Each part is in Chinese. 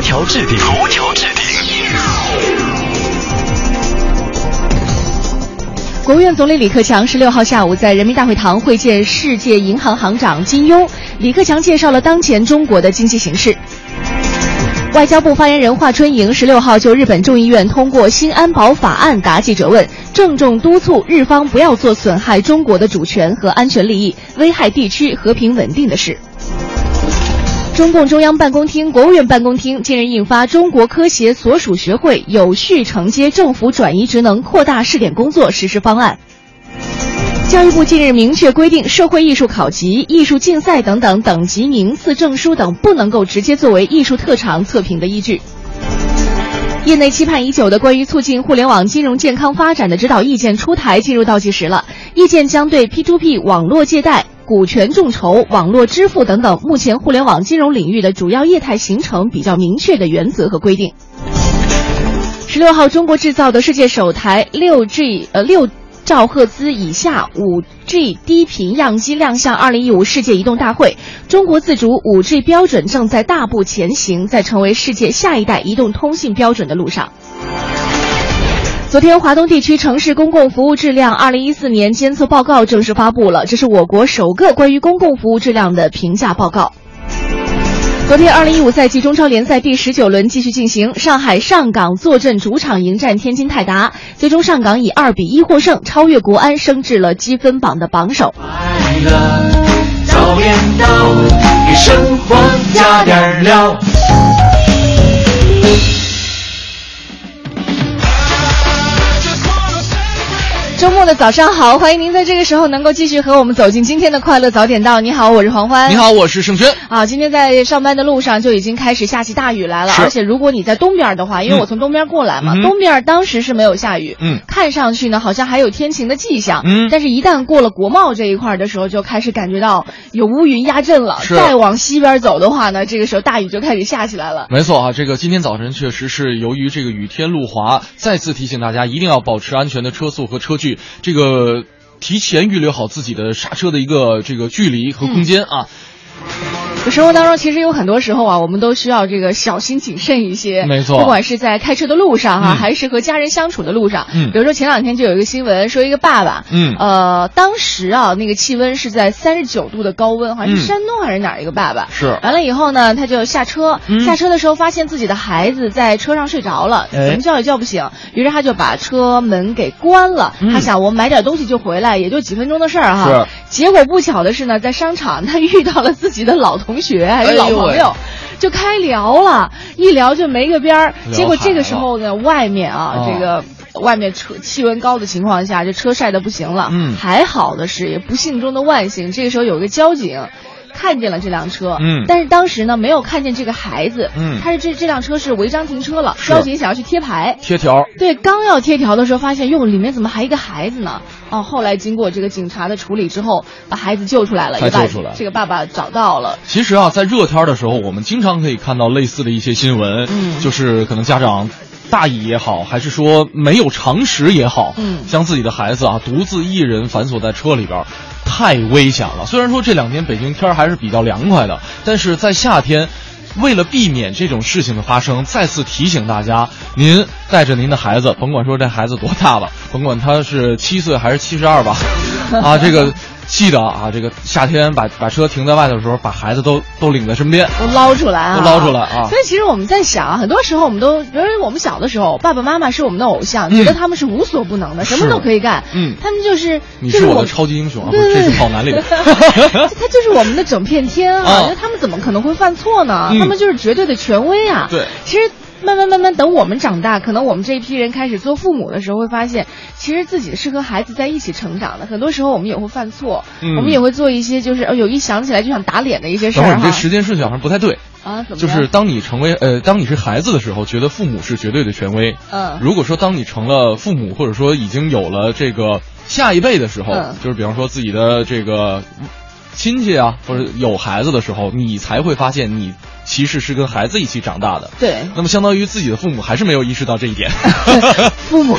头条置顶，头条置顶。国务院总理李克强十六号下午在人民大会堂会见世界银行行长金庸，李克强介绍了当前中国的经济形势。外交部发言人华春莹十六号就日本众议院通过新安保法案答记者问，郑重督促日方不要做损害中国的主权和安全利益、危害地区和平稳定的事。中共中央办公厅、国务院办公厅近日印发《中国科协所属学会有序承接政府转移职能扩大试点工作实施方案》。教育部近日明确规定，社会艺术考级、艺术竞赛等等等级名次、证书等不能够直接作为艺术特长测评的依据。业内期盼已久的关于促进互联网金融健康发展的指导意见出台，进入倒计时了。意见将对 P2P 网络借贷。股权众筹、网络支付等等，目前互联网金融领域的主要业态形成比较明确的原则和规定。十六号，中国制造的世界首台六 G 呃六兆赫兹以下五 G 低频样机亮相二零一五世界移动大会，中国自主五 G 标准正在大步前行，在成为世界下一代移动通信标准的路上。昨天，华东地区城市公共服务质量二零一四年监测报告正式发布了，这是我国首个关于公共服务质量的评价报告。昨天，二零一五赛季中超联赛第十九轮继续进行，上海上港坐镇主场迎战天津泰达，最终上港以二比一获胜，超越国安，升至了积分榜的榜首。快乐早点到，给生活加点料。周末的早上好，欢迎您在这个时候能够继续和我们走进今天的快乐早点到。你好，我是黄欢。你好，我是盛轩。啊，今天在上班的路上就已经开始下起大雨来了，而且如果你在东边的话，因为我从东边过来嘛，东边当时是没有下雨，嗯，看上去呢好像还有天晴的迹象，嗯，但是一旦过了国贸这一块的时候，就开始感觉到有乌云压阵了。再往西边走的话呢，这个时候大雨就开始下起来了。没错啊，这个今天早晨确实是由于这个雨天路滑，再次提醒大家一定要保持安全的车速和车距。这个。提前预留好自己的刹车的一个这个距离和空间啊。生活当中其实有很多时候啊，我们都需要这个小心谨慎一些。没错，不管是在开车的路上哈，还是和家人相处的路上。嗯，比如说前两天就有一个新闻，说一个爸爸，嗯，呃，当时啊那个气温是在三十九度的高温，好像是山东还是哪儿一个爸爸。是。完了以后呢，他就下车，下车的时候发现自己的孩子在车上睡着了，怎么叫也叫不醒，于是他就把车门给关了。他想我买点东西就回来，也就几分钟的事儿哈。结果不巧的是呢，在商场他遇到了自己的老同学还是老。朋友就开聊了，一聊就没个边儿。结果这个时候呢，外面啊，这个外面车气温高的情况下，这车晒得不行了。嗯，还好的是，也不幸中的万幸，这个时候有一个交警。看见了这辆车，嗯，但是当时呢没有看见这个孩子，嗯，他是这这辆车是违章停车了，交警想要去贴牌，贴条，对，刚要贴条的时候发现，哟，里面怎么还一个孩子呢？哦，后来经过这个警察的处理之后，把孩子救出来了，才救出来，这个爸爸找到了。其实啊，在热天的时候，我们经常可以看到类似的一些新闻，嗯，就是可能家长大意也好，还是说没有常识也好，嗯，将自己的孩子啊独自一人反锁在车里边。太危险了！虽然说这两天北京天儿还是比较凉快的，但是在夏天，为了避免这种事情的发生，再次提醒大家：您带着您的孩子，甭管说这孩子多大了，甭管他是七岁还是七十二吧，啊，这个。记得啊，这个夏天把把车停在外头的时候，把孩子都都领在身边，都捞出来啊，都捞出来啊。所以其实我们在想，很多时候我们都，比如我们小的时候，爸爸妈妈是我们的偶像，觉得他们是无所不能的，什么都可以干。嗯，他们就是你是我的超级英雄啊，这是跑男里的。他就是我们的整片天啊，那他们怎么可能会犯错呢？他们就是绝对的权威啊。对，其实。慢慢慢慢，等我们长大，可能我们这一批人开始做父母的时候，会发现，其实自己是和孩子在一起成长的。很多时候，我们也会犯错，我们也会做一些就是有一想起来就想打脸的一些事儿等会儿你这时间顺序好像不太对。啊，怎么就是当你成为呃，当你是孩子的时候，觉得父母是绝对的权威。嗯如果说当你成了父母，或者说已经有了这个下一辈的时候，嗯就是比方说自己的这个亲戚啊，或者有孩子的时候，你才会发现你其实是跟孩子一起长大的。对那么相当于自己的父母还是没有意识到这一点。父母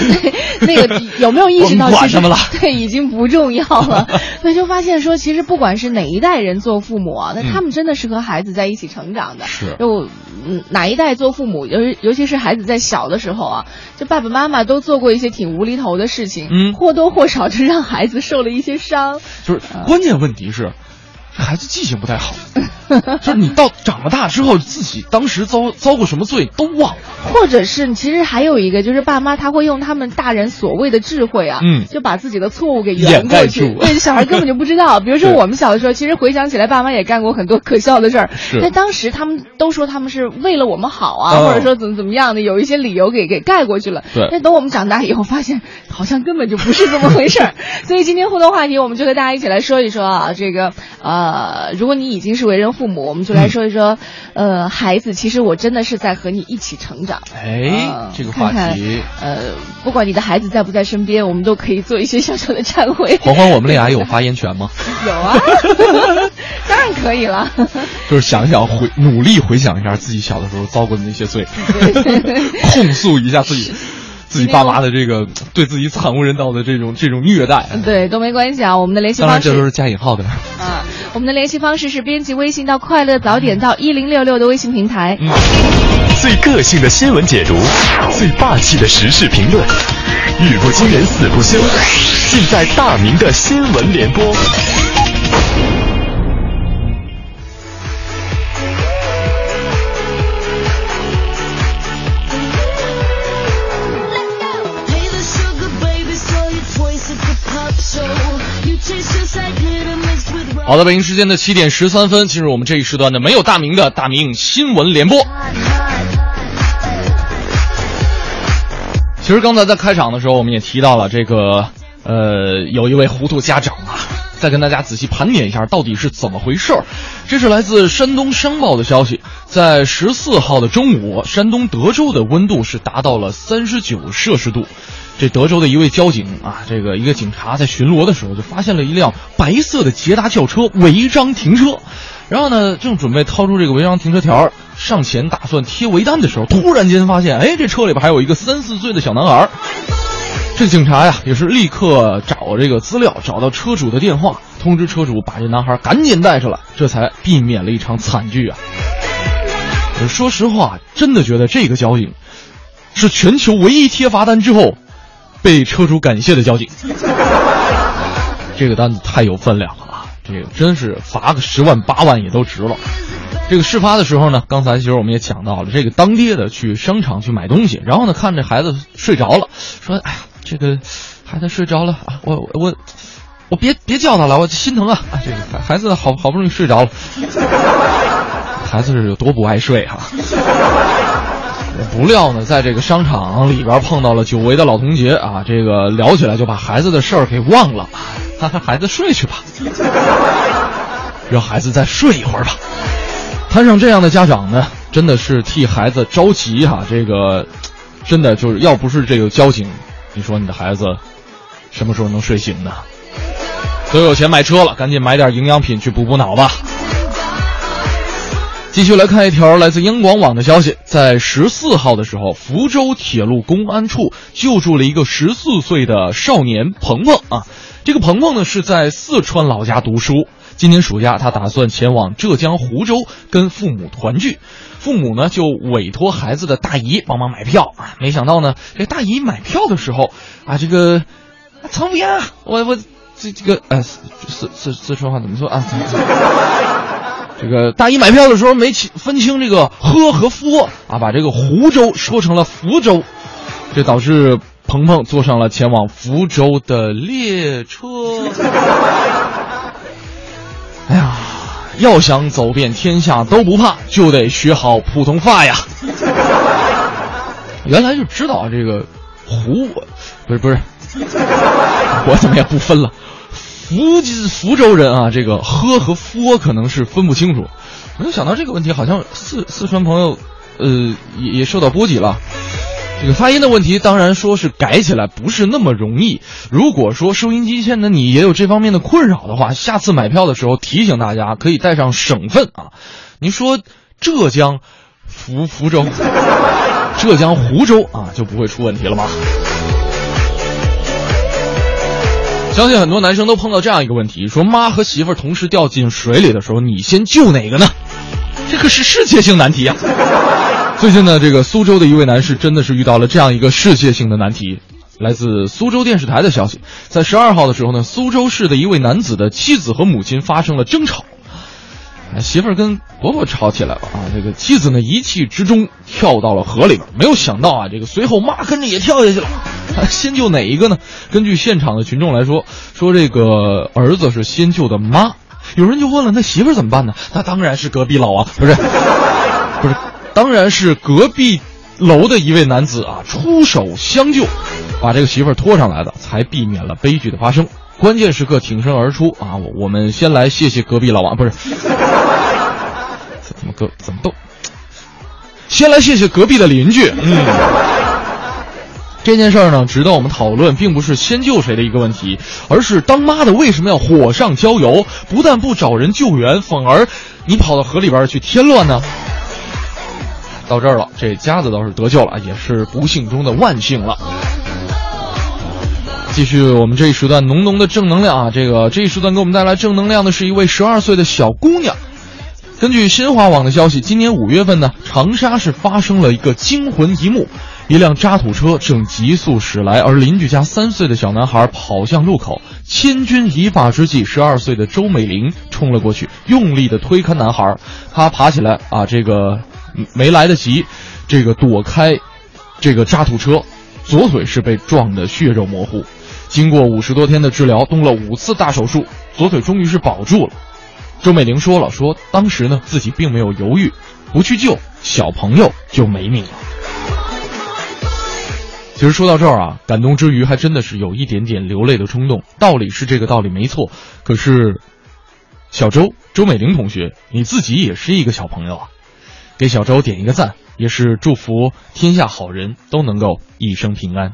那 那个有没有意识到 管其实他们了对，已经不重要了。所以就发现说，其实不管是哪一代人做父母啊，那嗯他们真的是和孩子在一起成长的。是就嗯哪一代做父母，尤尤其是孩子在小的时候啊，就爸爸妈妈都做过一些挺无厘头的事情，嗯或多或少就让孩子受了一些伤。就是关键问题是，这孩子记性不太好，就是你到长了大之后，自己当时遭遭过什么罪都忘了。或者是，其实还有一个，就是爸妈他会用他们大人所谓的智慧啊，嗯就把自己的错误给掩圆过去。对，小孩根本就不知道。比如说我们小的时候，其实回想起来，爸妈也干过很多可笑的事儿。是但当时他们都说他们是为了我们好啊，哦或者说怎么怎么样的，有一些理由给给盖过去了。对但等我们长大以后，发现好像根本就不是这么回事儿。所以今天互动话题，我们就和大家一起来说一说啊，这个呃，如果你已经是为人父母，我们就来说一说，呃，孩子，其实我真的是在和你一起成长。哎，嗯这个话看看题，呃，不管你的孩子在不在身边，我们都可以做一些小小的忏悔。黄黄，我们俩有发言权吗？有啊，当然可以了。就是想想回努力回想一下自己小的时候遭过的那些罪，控诉一下自己自己爸妈的这个对自己惨无人道的这种这种虐待。对，都没关系啊。我们的联系当然，方式这都是加引号的。啊，我们的联系方式是编辑微信到“快乐早点到一零六六”的微信平台。最个性的新闻解读，最霸气的时事评论，语不惊人死不休，尽在大明的新闻联播。好的，北京时间的七点十三分，进入我们这一时段的没有大名的大名新闻联播。其实刚才在开场的时候，我们也提到了这个，呃，有一位糊涂家长啊，再跟大家仔细盘点一下到底是怎么回事儿。这是来自山东商报的消息，在十四号的中午，山东德州的温度是达到了三十九摄氏度。这德州的一位交警啊，这个一个警察在巡逻的时候，就发现了一辆白色的捷达轿车违章停车，然后呢，正准备掏出这个违章停车条上前打算贴违单的时候，突然间发现，哎，这车里边还有一个三四岁的小男孩。这警察呀，也是立刻找这个资料，找到车主的电话，通知车主把这男孩赶紧带上来，这才避免了一场惨剧啊。说实话，真的觉得这个交警是全球唯一贴罚单之后被车主感谢的交警。这个单子太有分量了啊！这个真是罚个十万八万也都值了。这个事发的时候呢，刚才其实我们也讲到了，这个当爹的去商场去买东西，然后呢看这孩子睡着了，说：“哎呀，这个孩子睡着了啊，我我我我别别叫他了，我心疼啊！啊，这个孩子好好不容易睡着了，孩子是有多不爱睡哈、不料呢，在这个商场里边碰到了久违的老同学啊，这个聊起来就把孩子的事儿给忘了，哈哈孩子睡去吧，让孩子再睡一会儿吧。摊上这样的家长呢，真的是替孩子着急哈、这个真的就是要不是这个交警，你说你的孩子什么时候能睡醒呢？都有钱买车了，赶紧买点营养品去补补脑吧。继续来看一条来自央广网的消息，在十四号的时候，福州铁路公安处救助了一个十四岁的少年鹏鹏啊。这个鹏鹏呢是在四川老家读书，今年暑假他打算前往浙江湖州跟父母团聚，父母呢就委托孩子的大姨帮忙买票啊。没想到呢，这大姨买票的时候啊，这个啊苍边啊，我我这这个呃四四四四川话怎么说啊？这个大姨买票的时候没清分清这个喝和夫啊，把这个湖州说成了福州，这导致鹏鹏坐上了前往福州的列车。哎呀，要想走遍天下都不怕，就得学好普通话呀。原来就知道这个湖，不是不是，我怎么也不分了。福福州人啊，这个喝和夫可能是分不清楚，没有想到这个问题，好像四四川朋友，呃，也也受到波及了。这个发音的问题，当然说是改起来不是那么容易。如果说收音机前的你也有这方面的困扰的话，下次买票的时候提醒大家可以带上省份啊。您说浙江福福州、浙江湖州啊，就不会出问题了吗？相信很多男生都碰到这样一个问题：说妈和媳妇同时掉进水里的时候，你先救哪个呢？这可是世界性难题啊！最近呢，这个苏州的一位男士真的是遇到了这样一个世界性的难题。来自苏州电视台的消息，在十二号的时候呢，苏州市的一位男子的妻子和母亲发生了争吵，媳妇儿跟婆婆吵起来了啊！这个妻子呢一气之中跳到了河里边，没有想到啊，这个随后妈跟着也跳下去了。先救哪一个呢？根据现场的群众来说，说这个儿子是先救的妈。有人就问了，那媳妇儿怎么办呢？那当然是隔壁老王，不是，不是，当然是隔壁楼的一位男子啊，出手相救，把这个媳妇儿拖上来的，才避免了悲剧的发生。关键时刻挺身而出啊！我我们先来谢谢隔壁老王，不是，怎么隔怎么都，先来谢谢隔壁的邻居，嗯。这件事儿呢，值得我们讨论，并不是先救谁的一个问题，而是当妈的为什么要火上浇油？不但不找人救援，反而你跑到河里边去添乱呢？到这儿了，这家子倒是得救了，也是不幸中的万幸了。继续我们这一时段浓浓的正能量啊！这个这一时段给我们带来正能量的是一位十二岁的小姑娘。根据新华网的消息，今年五月份呢，长沙市发生了一个惊魂一幕。一辆渣土车正急速驶来，而邻居家三岁的小男孩跑向路口，千钧一发之际，十二岁的周美玲冲了过去，用力的推开男孩，他爬起来啊，这个没来得及，这个躲开这个渣土车，左腿是被撞得血肉模糊，经过五十多天的治疗，动了五次大手术，左腿终于是保住了。周美玲说了，说当时呢自己并没有犹豫，不去救小朋友就没命了。其实说到这儿啊，感动之余还真的是有一点点流泪的冲动。道理是这个道理没错，可是，小周周美玲同学，你自己也是一个小朋友啊，给小周点一个赞，也是祝福天下好人都能够一生平安。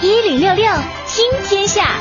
一零六六听天下。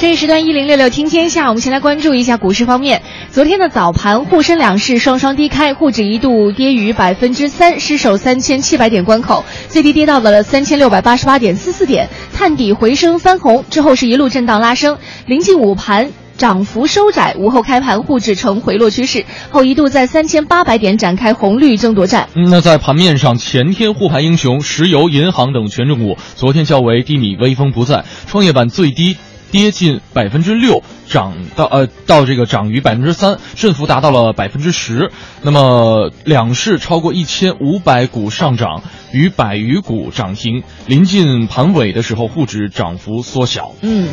这一时段一零六六听天下，我们先来关注一下股市方面。昨天的早盘，沪深两市双双低开，沪指一度跌逾百分之三，失守三千七百点关口，最低跌到了三千六百八十八点四四点，探底回升翻红之后是一路震荡拉升，临近午盘涨幅收窄，午后开盘沪指呈回落趋势，后一度在三千八百点展开红绿争夺战。那在盘面上，前天护盘英雄石油、银行等权重股，昨天较为低迷，威风不再，创业板最低。跌近百分之六，涨到呃到这个涨逾百分之三，振幅达到了百分之十。那么两市超过一千五百股上涨，逾百余股涨停。临近盘尾的时候，沪指涨幅缩小。嗯，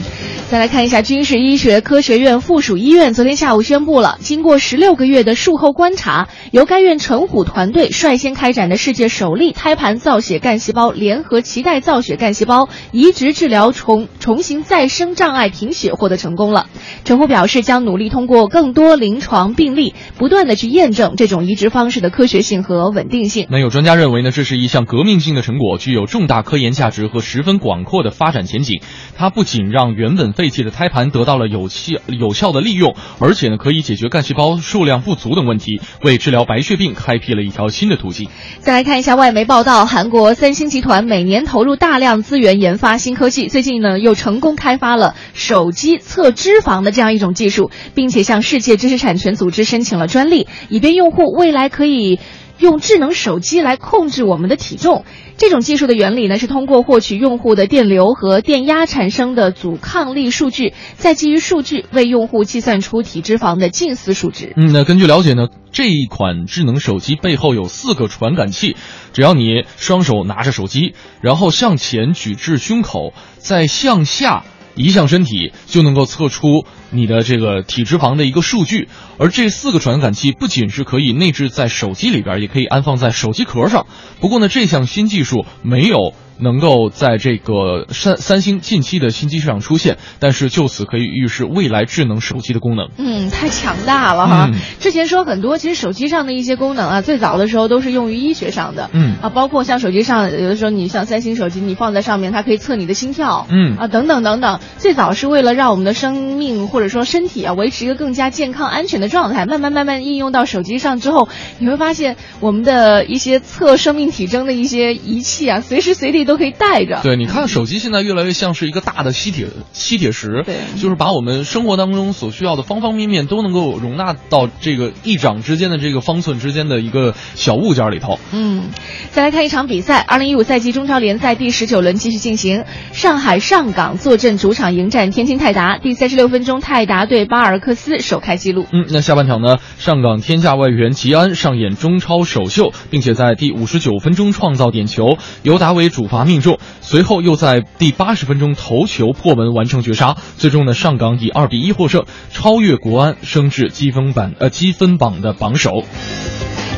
再来看一下军事医学科学院附属医院，昨天下午宣布了，经过十六个月的术后观察，由该院陈虎团队率先开展的世界首例胎盘造血干细胞联合脐带造血干细胞移植治疗重重型再生障。障碍贫血获得成功了，陈虎表示将努力通过更多临床病例，不断的去验证这种移植方式的科学性和稳定性。那有专家认为呢，这是一项革命性的成果，具有重大科研价值和十分广阔的发展前景。它不仅让原本废弃的胎盘得到了有效有效的利用，而且呢可以解决干细胞数量不足等问题，为治疗白血病开辟了一条新的途径。再来看一下外媒报道，韩国三星集团每年投入大量资源研发新科技，最近呢又成功开发了。手机测脂肪的这样一种技术，并且向世界知识产权组织申请了专利，以便用户未来可以用智能手机来控制我们的体重。这种技术的原理呢，是通过获取用户的电流和电压产生的阻抗力数据，再基于数据为用户计算出体脂肪的近似数值。嗯，那根据了解呢，这一款智能手机背后有四个传感器，只要你双手拿着手机，然后向前举至胸口，再向下。移向身体就能够测出你的这个体脂肪的一个数据。而这四个传感器不仅是可以内置在手机里边，也可以安放在手机壳上。不过呢，这项新技术没有。能够在这个三三星近期的新机上出现，但是就此可以预示未来智能手机的功能。嗯，太强大了哈！之前说很多，其实手机上的一些功能啊，最早的时候都是用于医学上的。嗯啊，包括像手机上有的时候，你像三星手机，你放在上面，它可以测你的心跳。嗯啊，等等等等。最早是为了让我们的生命或者说身体啊维持一个更加健康安全的状态。慢慢慢慢应用到手机上之后，你会发现我们的一些测生命体征的一些仪器啊，随时随地都可以带着。对，你看手机现在越来越像是一个大的吸铁吸铁石，对，就是把我们生活当中所需要的方方面面都能够容纳到这个一掌之间的这个方寸之间的一个小物件里头。嗯，再来看一场比赛，二零一五赛季中超联赛第十九轮继续进行，上海上港坐镇主场迎战天津泰达，第三十六分钟泰达对巴尔克斯首开纪录。嗯，那下半场呢，上港天下外援吉安上演中超首秀，并且在第五十九分钟创造点球，由达维主罚命中。随后又在第八十分钟头球破门完成绝杀，最终呢上港以二比一获胜，超越国安，升至积分榜呃积分榜的榜首。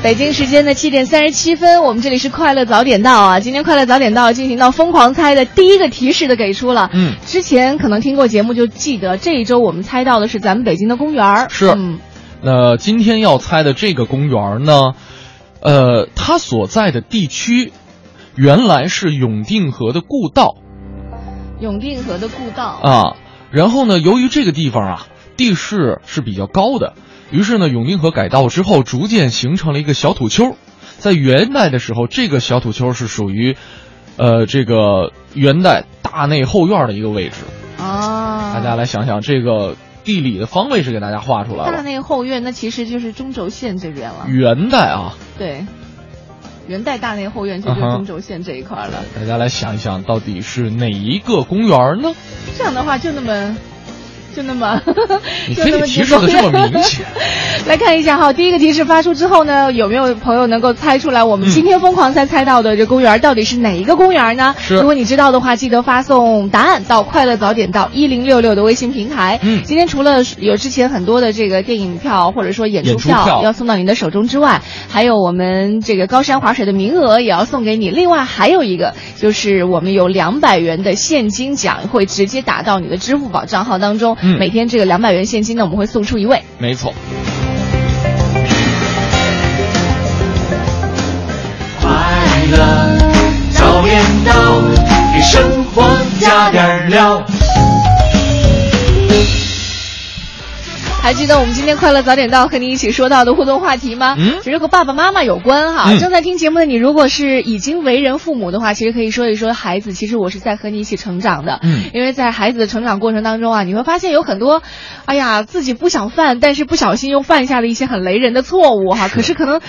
北京时间的七点三十七分，我们这里是快乐早点到啊！今天快乐早点到进行到疯狂猜的第一个提示的给出了。嗯，之前可能听过节目就记得这一周我们猜到的是咱们北京的公园是，嗯，那今天要猜的这个公园呢，呃，它所在的地区。原来是永定河的故道，永定河的故道啊。然后呢，由于这个地方啊地势是比较高的，于是呢永定河改道之后，逐渐形成了一个小土丘。在元代的时候，这个小土丘是属于，呃，这个元代大内后院的一个位置。啊，大家来想想，这个地理的方位是给大家画出来了。大内后院，那其实就是中轴线这边了。元代啊，对。元代大内后院就是中轴线这一块了。大家来想一想，到底是哪一个公园呢？这样的话，就那么。就那么，你非得提示的这么明显。来看一下哈，第一个提示发出之后呢，有没有朋友能够猜出来我们今天疯狂猜猜到的这公园到底是哪一个公园呢？是。如果你知道的话，记得发送答案到快乐早点到一零六六的微信平台。嗯。今天除了有之前很多的这个电影票或者说演出票要送到您的手中之外，还有我们这个高山滑水的名额也要送给你。另外还有一个就是我们有两百元的现金奖会直接打到你的支付宝账号当中。嗯，每天这个两百元现金呢，我们会送出一位。没错。快乐早点到，给生活加点料。还记得我们今天快乐早点到和你一起说到的互动话题吗？嗯，其实和爸爸妈妈有关哈。嗯、正在听节目的你，如果是已经为人父母的话，其实可以说一说孩子。其实我是在和你一起成长的。嗯，因为在孩子的成长过程当中啊，你会发现有很多，哎呀，自己不想犯，但是不小心又犯下了一些很雷人的错误哈。可是可能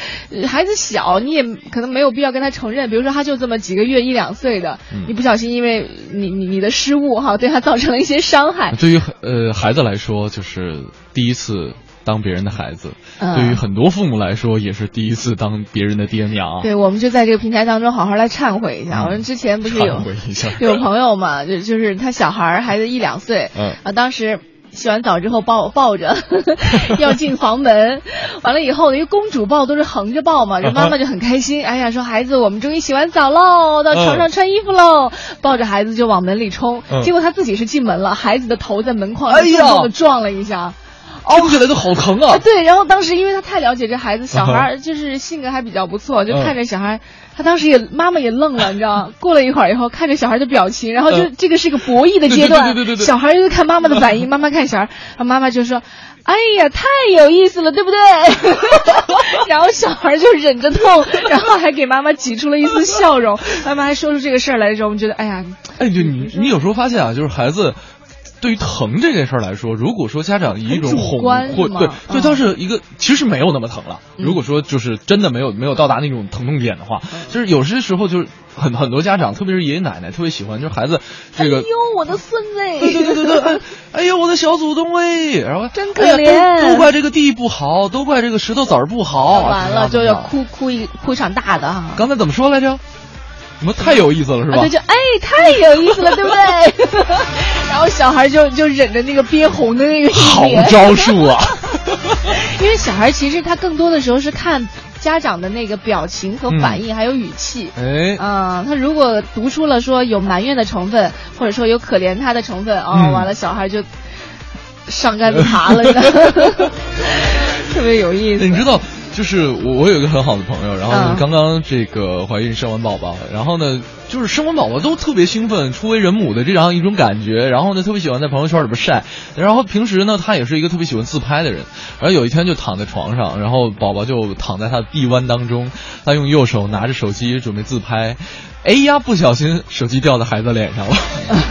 孩子小，你也可能没有必要跟他承认。比如说他就这么几个月一两岁的，嗯、你不小心因为你你你的失误哈，对他造成了一些伤害。对于呃孩子来说，就是第一次。当别人的孩子，嗯、对于很多父母来说也是第一次当别人的爹娘。对，我们就在这个平台当中好好来忏悔一下。嗯、我们之前不是有 有朋友嘛，就就是他小孩孩子一两岁，嗯啊，当时洗完澡之后抱我抱着 要进房门，完了以后因为公主抱都是横着抱嘛，这妈妈就很开心，哎呀，说孩子我们终于洗完澡喽，到床上穿衣服喽，嗯、抱着孩子就往门里冲，嗯、结果他自己是进门了，孩子的头在门框哎重重的撞了一下。听起来都好疼啊！对，然后当时因为他太了解这孩子，小嗯孩就是性格还比较不错，就看着小孩，他当时也妈妈也愣了，你知道吗？过了一会儿以后，看着小孩的表情，然后就这个是个博弈的阶段，对对对对，小孩就看妈妈的反应，妈妈看小孩，他妈妈就说：“哎呀，太有意思了，对不对？” 然后小孩就忍着痛，然后还给妈妈挤出了一丝笑容。妈妈还说出这个事儿来的时候，我们觉得，哎呀，哎，就你你有时候发现啊，就是孩子。对于疼这件事儿来说，如果说家长以一种哄或对对，他是一个其实没有那么疼了。如果说就是真的没有没有到达那种疼痛点的话，就是有些时候就是很很多家长，特别是爷爷奶奶，特别喜欢就是孩子这个。哎呦，我的孙子！对对对对对，哎呦，我的小祖宗哎，然后真可怜，都怪这个地不好，都怪这个石头子儿不好。完了就要哭哭一哭一场大的哈。刚才怎么说来着？什么太有意思了是吧？啊对，就哎太有意思了，对不对？然后小孩就就忍着那个憋红的那个好脸，招数啊！因为小孩其实他更多的时候是看家长的那个表情和反应，还有语气。哎，啊、他如果读出了说有埋怨的成分，或者说有可怜他的成分，哦，嗯完了小孩就上杆子爬了，特别有意思。你知道，就是我我有一个很好的朋友，然后刚刚这个怀孕生完宝宝，然后呢就是生完宝宝都特别兴奋，初为人母的这样一种感觉，然后呢特别喜欢在朋友圈里边晒，然后平时呢他也是一个特别喜欢自拍的人，然后有一天就躺在床上，然后宝宝就躺在他的臂弯当中，他用右手拿着手机准备自拍。哎呀，不小心手机掉在孩子脸上了，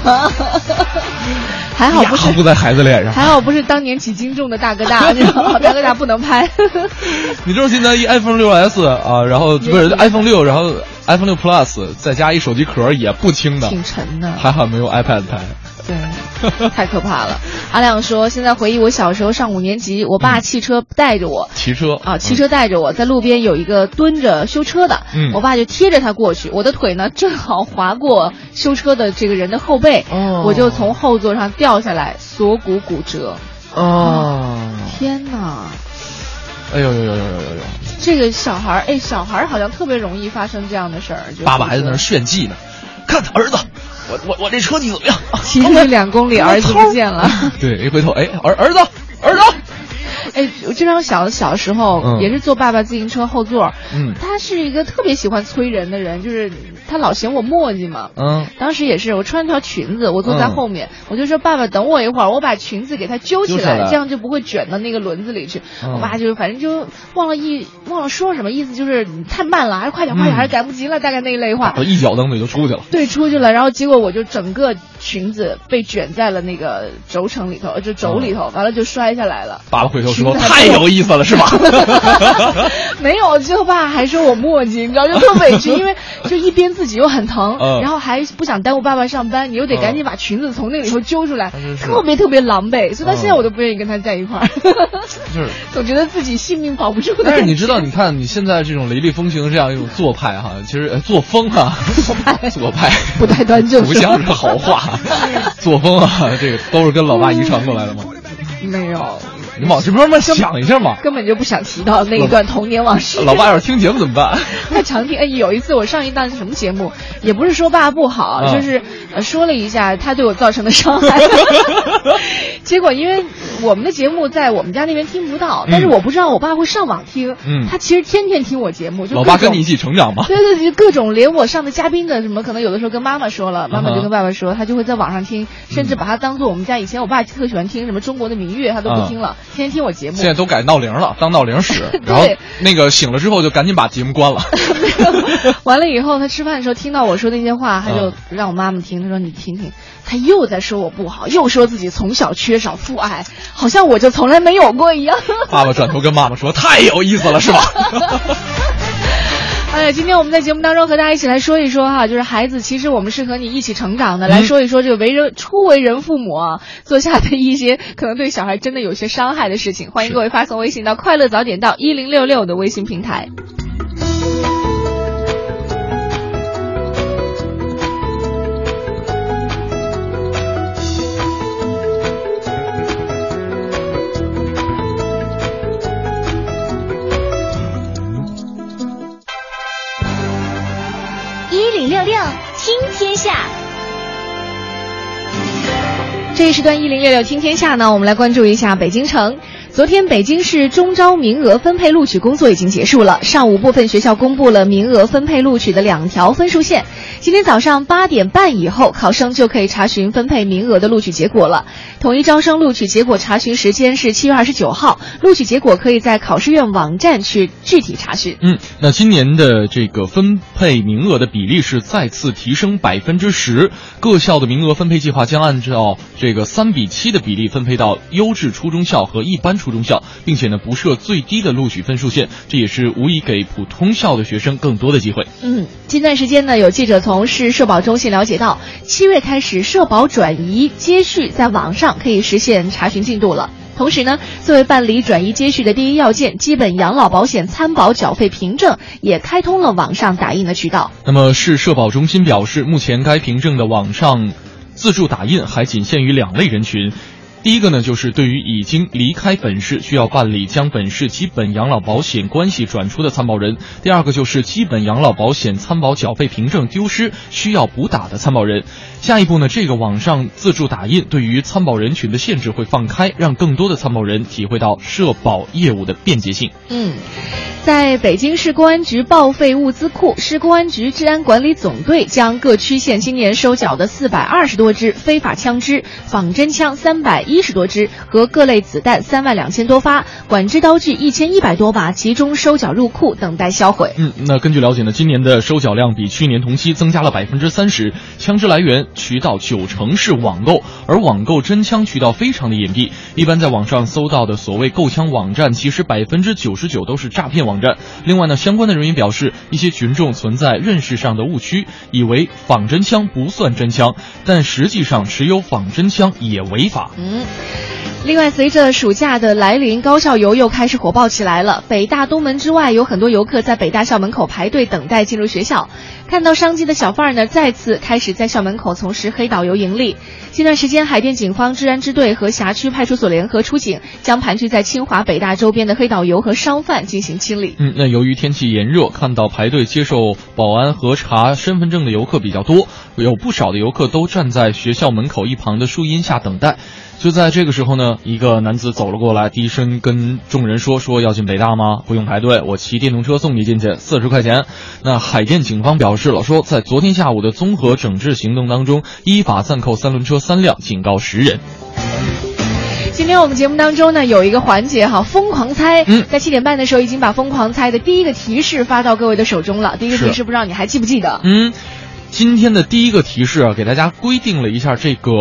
还好不是不在孩子脸上。还好不是当年起斤重的大哥大？大哥大不能拍。你知道现在一 iPhone 六 S 啊，然后不是 iPhone 六，然后 iPhone 六 Plus 再加一手机壳也不轻的，挺沉的还好没有 iPad 拍。对，太可怕了。阿亮说，现在回忆我小时候上五年级，我爸汽车带着我。骑车啊，骑车带着我在路边有一个蹲着修车的，嗯我爸就贴着他过去，我的腿呢正好划过修车的这个人的后背，哦我就从后座上掉下来，锁骨骨折。哦，天哪，哎呦呦呦呦呦呦呦！这个小孩儿，哎，小孩儿好像特别容易发生这样的事儿。就爸爸还在那儿炫技呢，看儿子，我我我这车技怎么样？骑了两公里，儿子不见了。对，一回头，哎，儿儿子，儿子，哎，我经常小小时候、嗯也是坐爸爸自行车后座，嗯他是一个特别喜欢催人的人，就是他老嫌我磨叽嘛。嗯，当时也是，我穿条裙子，我坐在嗯后面，我就说爸爸等我一会儿，我把裙子给他揪起来，来这样就不会卷到那个轮子里去。嗯我爸就反正就忘了一忘了说什么，意思就是你太慢了，还是快点快点，嗯还是赶不及了，大概那一类话。我一脚蹬子就出去了。对，出去了，然后结果我就整个裙子被卷在了那个轴承里头，呃就轴里头，完了就摔下来了。爸爸回头说：“裙子还太有意思了，是吧？”没有，最后爸还说我墨迹，你知道，就特委屈，因为就一边自己又很疼，嗯然后还不想耽误爸爸上班，你又得赶紧把裙子从那里头揪出来，嗯特别特别狼狈，所以到现在嗯我都不愿意跟他在一块儿，就是。总觉得自己性命保不住。但是你知道，你看你现在这种雷厉风行的这样一种做派哈，其实呃作风啊，做派做派不太端正，不像是好话，作风啊，这个都是跟老爸遗传过来的吗？没有，你往这边嘛想一下嘛。根本就不想提到那一段童年往事。老爸要是听节目怎么办？他常听。哎，有一次我上一档什么节目，也不是说爸不好，嗯就是呃说了一下他对我造成的伤害。结果因为我们的节目在我们家那边听不到，但是我不知道我爸会上网听。嗯他其实天天听我节目，就老爸跟你一起成长嘛。对对对，各种连我上的嘉宾的什么，可能有的时候跟妈妈说了，妈妈就跟爸爸说，他就会在网上听，甚至把它当做我们家以前我爸特喜欢听什么中国的民乐，他都不听了，天天听我节目。现在都改闹铃了，当闹铃使，然后那个醒了之后就赶紧把节目关了。完了以后，他吃饭的时候听到我说那些话，他就嗯让我妈妈听，他说你听听，他又在说我不好，又说自己从小缺少父爱，好像我就从来没有过一样。爸爸转头跟妈妈说：“太有意思了，是吧？”哎呀，今天我们在节目当中和大家一起来说一说哈，就是孩子，其实我们是和你一起成长的，来说一说这个为人初为人父母啊做下的一些可能对小孩真的有些伤害的事情。欢迎各位发送微信到快乐早点到一零六六的微信平台。六听天下。这一时段一零六六听天下呢，我们来关注一下北京城。昨天，北京市中招名额分配录取工作已经结束了。上午，部分学校公布了名额分配录取的两条分数线。今天早上八点半以后，考生就可以查询分配名额的录取结果了。统一招生录取结果查询时间是七月二十九号，录取结果可以在考试院网站去具体查询。嗯，那今年的这个分配名额的比例是再次提升百分之十，各校的名额分配计划将按照这个三比七的比例分配到优质初中校和一般初中校，并且呢不设最低的录取分数线，这也是无疑给普通校的学生更多的机会。嗯，近段时间呢，有记者从市社保中心了解到，七月开始社保转移接续在网上可以实现查询进度了。同时呢，作为办理转移接续的第一要件，基本养老保险参保缴费凭证也开通了网上打印的渠道。那么市社保中心表示，目前该凭证的网上自助打印还仅限于两类人群。第一个呢，就是对于已经离开本市需要办理将本市基本养老保险关系转出的参保人；第二个就是基本养老保险参保缴费凭证丢失需要补打的参保人。下一步呢，这个网上自助打印对于参保人群的限制会放开，让更多的参保人体会到社保业务的便捷性。嗯，在北京市公安局报废物资库，市公安局治安管理总队将各区县今年收缴的四百二十多支非法枪支、仿真枪三百一一十多支和各类子弹三万两千多发、管制刀具一千一百多把集中收缴入库，等待销毁。嗯，那根据了解呢，今年的收缴量比去年同期增加了百分之三十，枪支来源。渠道九成是网购，而网购真枪渠道非常的隐蔽，一般在网上搜到的所谓购枪网站，其实百分之九十九都是诈骗网站。另外呢，相关的人员表示，一些群众存在认识上的误区，以为仿真枪不算真枪，但实际上持有仿真枪也违法。嗯。另外，随着暑假的来临，高校游又开始火爆起来了。北大东门之外，有很多游客在北大校门口排队等待进入学校。看到商机的小贩儿呢，再次开始在校门口从事黑导游盈利。近段时间，海淀警方治安支队和辖区派出所联合出警，将盘踞在清华、北大周边的黑导游和商贩进行清理。嗯，那由于天气炎热，看到排队接受保安核查身份证的游客比较多，有不少的游客都站在学校门口一旁的树荫下等待。就在这个时候呢，一个男子走了过来，低声跟众人说：“说要进北大吗？不用排队，我骑电动车送你进去，四十块钱。”那海淀警方表示了，说在昨天下午的综合整治行动当中，依法暂扣三轮车三辆，警告十人。今天我们节目当中呢，有一个环节哈，疯狂猜。嗯，在七点半的时候已经把疯狂猜的第一个提示发到各位的手中了。第一个提示不知道你还记不记得？嗯。今天的第一个提示啊，给大家规定了一下这个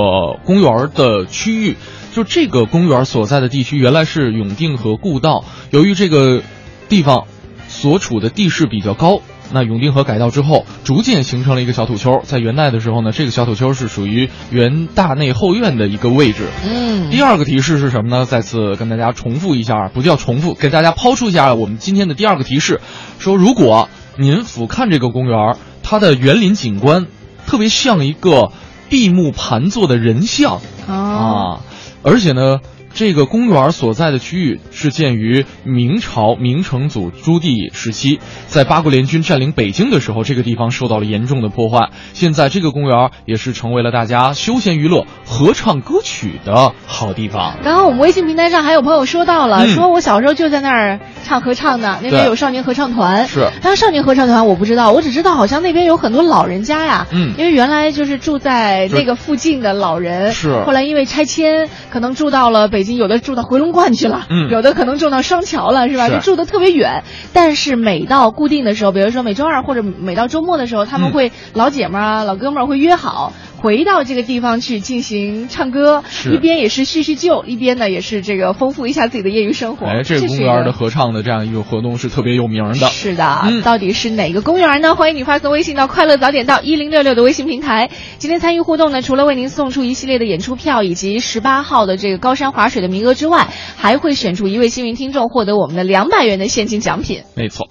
公园的区域，就这个公园所在的地区原来是永定河故道，由于这个地方所处的地势比较高，那永定河改道之后，逐渐形成了一个小土丘。在元代的时候呢，这个小土丘是属于元大内后院的一个位置。嗯。第二个提示是什么呢？再次跟大家重复一下，不叫重复，给大家抛出一下我们今天的第二个提示，说如果您俯瞰这个公园。它的园林景观特别像一个闭目盘坐的人像啊，而且呢。这个公园所在的区域是建于明朝明成祖朱棣时期，在八国联军占领北京的时候，这个地方受到了严重的破坏。现在这个公园也是成为了大家休闲娱乐、合唱歌曲的好地方。刚刚我们微信平台上还有朋友说到了，说我小时候就在那儿唱合唱的，那边有少年合唱团。是，但是少年合唱团我不知道，我只知道好像那边有很多老人家呀。嗯，因为原来就是住在那个附近的老人，是，后来因为拆迁，可能住到了北。已经有的住到回龙观去了，嗯，有的可能住到双桥了，是吧？就住的特别远。但是每到固定的时候，比如说每周二或者每到周末的时候，他们会老姐们儿啊、老哥们儿会约好。回到这个地方去进行唱歌，一边也是叙叙旧，一边呢也是这个丰富一下自己的业余生活。哎，这个公园的合唱的这样一个活动是特别有名的。是的，到底是哪个公园呢？欢迎你发送微信到“快乐早点到一零六六”的微信平台。今天参与互动呢，除了为您送出一系列的演出票以及十八号的这个高山滑水的名额之外，还会选出一位幸运听众获得我们的两百元的现金奖品。没错。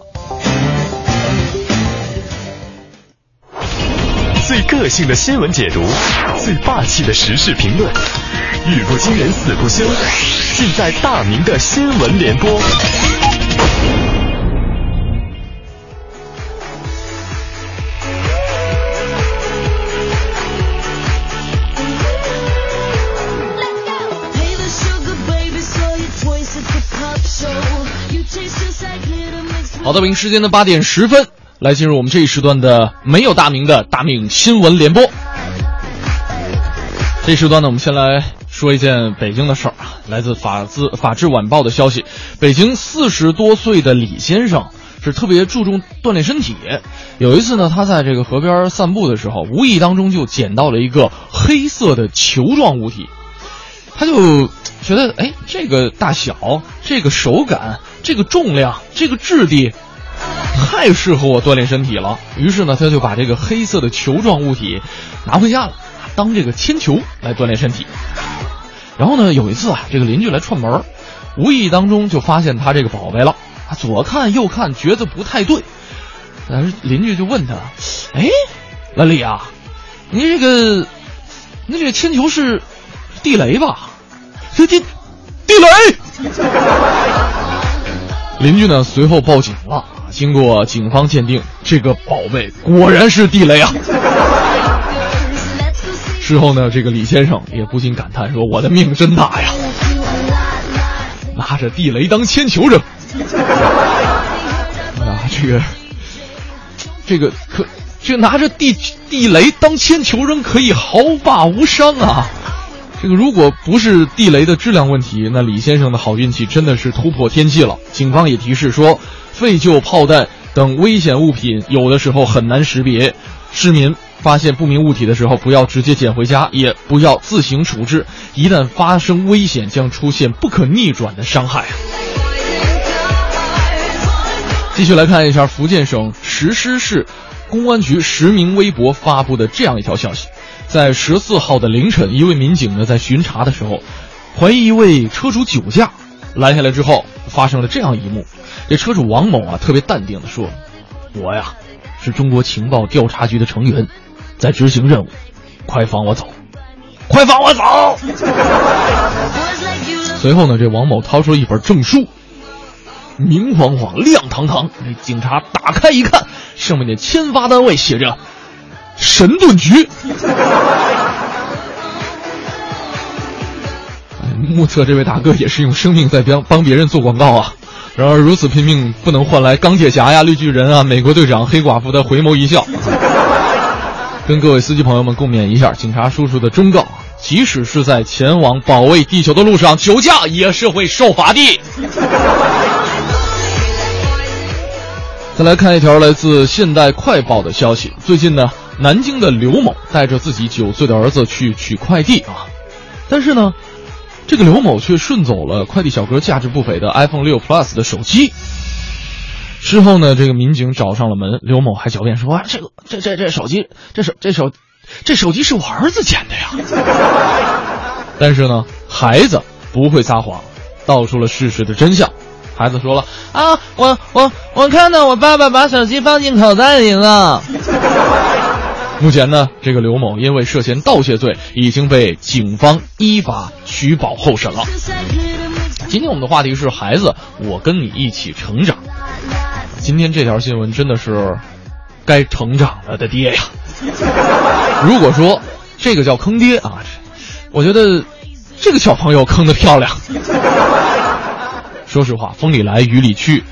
最个性的新闻解读，最霸气的时事评论，语不惊人死不休，尽在大明的新闻联播。好的，北京时间的八点十分。来进入我们这一时段的没有大名的大名新闻联播。这一时段呢，我们先来说一件北京的事儿啊，来自法资法制晚报的消息：北京四十多岁的李先生是特别注重锻炼身体。有一次呢，他在这个河边散步的时候，无意当中就捡到了一个黑色的球状物体，他就觉得，哎，这个大小、这个手感、这个重量、这个质地。太适合我锻炼身体了，于是呢，他就把这个黑色的球状物体拿回家了，当这个铅球来锻炼身体。然后呢，有一次啊，这个邻居来串门，无意当中就发现他这个宝贝了，啊，左看右看，觉得不太对，但是邻居就问他，哎，老李啊，你这个，你这个铅球是地雷吧？这地地雷！邻居呢随后报警了，经过警方鉴定，这个宝贝果然是地雷啊。事后呢，这个李先生也不禁感叹说：“我的命真大呀，拿着地雷当铅球扔。”啊，这个，这个可，这拿着地地雷当铅球扔可以毫发无伤啊！这个如果不是地雷的质量问题，那李先生的好运气真的是突破天际了。警方也提示说，废旧炮弹等危险物品有的时候很难识别，市民。发现不明物体的时候，不要直接捡回家，也不要自行处置。一旦发生危险，将出现不可逆转的伤害。继续来看一下福建省石狮市公安局实名微博发布的这样一条消息：在十四号的凌晨，一位民警呢在巡查的时候，怀疑一位车主酒驾，拦下来之后，发生了这样一幕。这车主王某啊，特别淡定的说：“我呀，是中国情报调查局的成员。”在执行任务，快放我走！快放我走！随后呢，这王某掏出了一本证书，明晃晃、亮堂堂。那警察打开一看，上面的签发单位写着“神盾局”。目测这位大哥也是用生命在帮帮别人做广告啊！然而如此拼命，不能换来钢铁侠呀、绿巨人啊、美国队长、黑寡妇的回眸一笑。跟各位司机朋友们共勉一下警察叔叔的忠告：即使是在前往保卫地球的路上，酒驾也是会受罚的。再来看一条来自《现代快报》的消息：最近呢，南京的刘某带着自己九岁的儿子去取快递啊，但是呢，这个刘某却顺走了快递小哥价值不菲的 iPhone 六 Plus 的手机。事后呢，这个民警找上了门，刘某还狡辩说：“啊，这个这这这手机，这手这手，这手机是我儿子捡的呀。”但是呢，孩子不会撒谎，道出了事实的真相。孩子说了：“啊，我我我看到我爸爸把手机放进口袋里了。”目前呢，这个刘某因为涉嫌盗窃罪，已经被警方依法取保候审了。今天我们的话题是孩子，我跟你一起成长。今天这条新闻真的是该成长了的爹呀！如果说这个叫坑爹啊，我觉得这个小朋友坑的漂亮。说实话，风里来雨里去，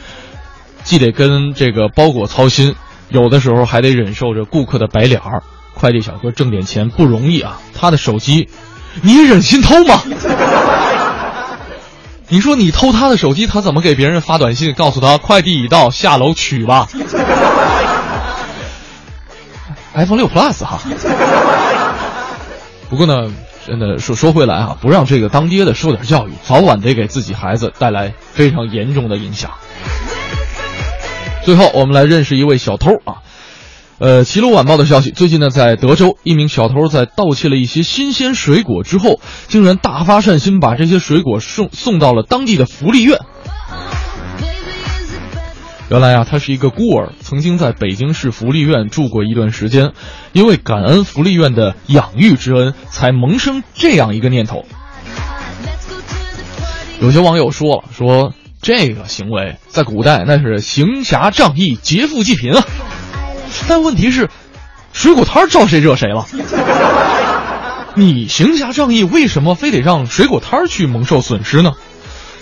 既得跟这个包裹操心，有的时候还得忍受着顾客的白脸儿。快递小哥挣点钱不容易啊，他的手机，你忍心偷吗？你说你偷他的手机，他怎么给别人发短信告诉他快递已到，下楼取吧？iPhone 六 Plus 哈。不过呢，真的说说回来啊，不让这个当爹的受点教育，早晚得给自己孩子带来非常严重的影响。最后，我们来认识一位小偷啊。呃，齐鲁晚报的消息，最近呢，在德州，一名小偷在盗窃了一些新鲜水果之后，竟然大发善心，把这些水果送送到了当地的福利院。原来啊，他是一个孤儿，曾经在北京市福利院住过一段时间，因为感恩福利院的养育之恩，才萌生这样一个念头。有些网友说了，说这个行为在古代那是行侠仗义、劫富济贫啊。但问题是，水果摊招谁惹谁了？你行侠仗义，为什么非得让水果摊去蒙受损失呢？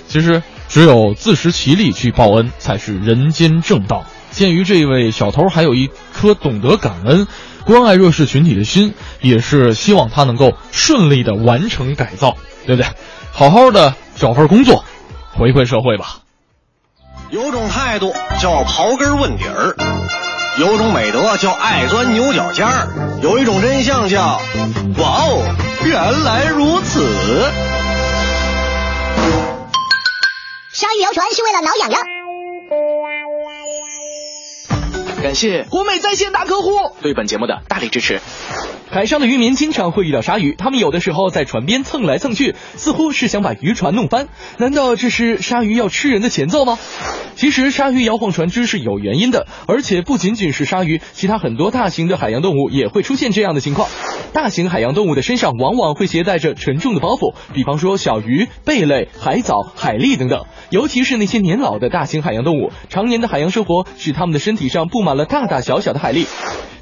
其实，只有自食其力去报恩，才是人间正道。鉴于这位小偷还有一颗懂得感恩、关爱弱势群体的心，也是希望他能够顺利的完成改造，对不对？好好的找份工作，回馈社会吧。有种态度叫刨根问底儿。有种美德叫爱钻牛角尖儿，有一种真相叫哇哦，原来如此。鲨鱼游船是为了挠痒痒。感谢国美在线大客户对本节目的大力支持。海上的渔民经常会遇到鲨鱼，他们有的时候在船边蹭来蹭去，似乎是想把渔船弄翻。难道这是鲨鱼要吃人的前奏吗？其实，鲨鱼摇晃船只是有原因的，而且不仅仅是鲨鱼，其他很多大型的海洋动物也会出现这样的情况。大型海洋动物的身上往往会携带着沉重的包袱，比方说小鱼、贝类、海藻、海蛎等等。尤其是那些年老的大型海洋动物，常年的海洋生活使它们的身体上布满满了大大小小的海蛎。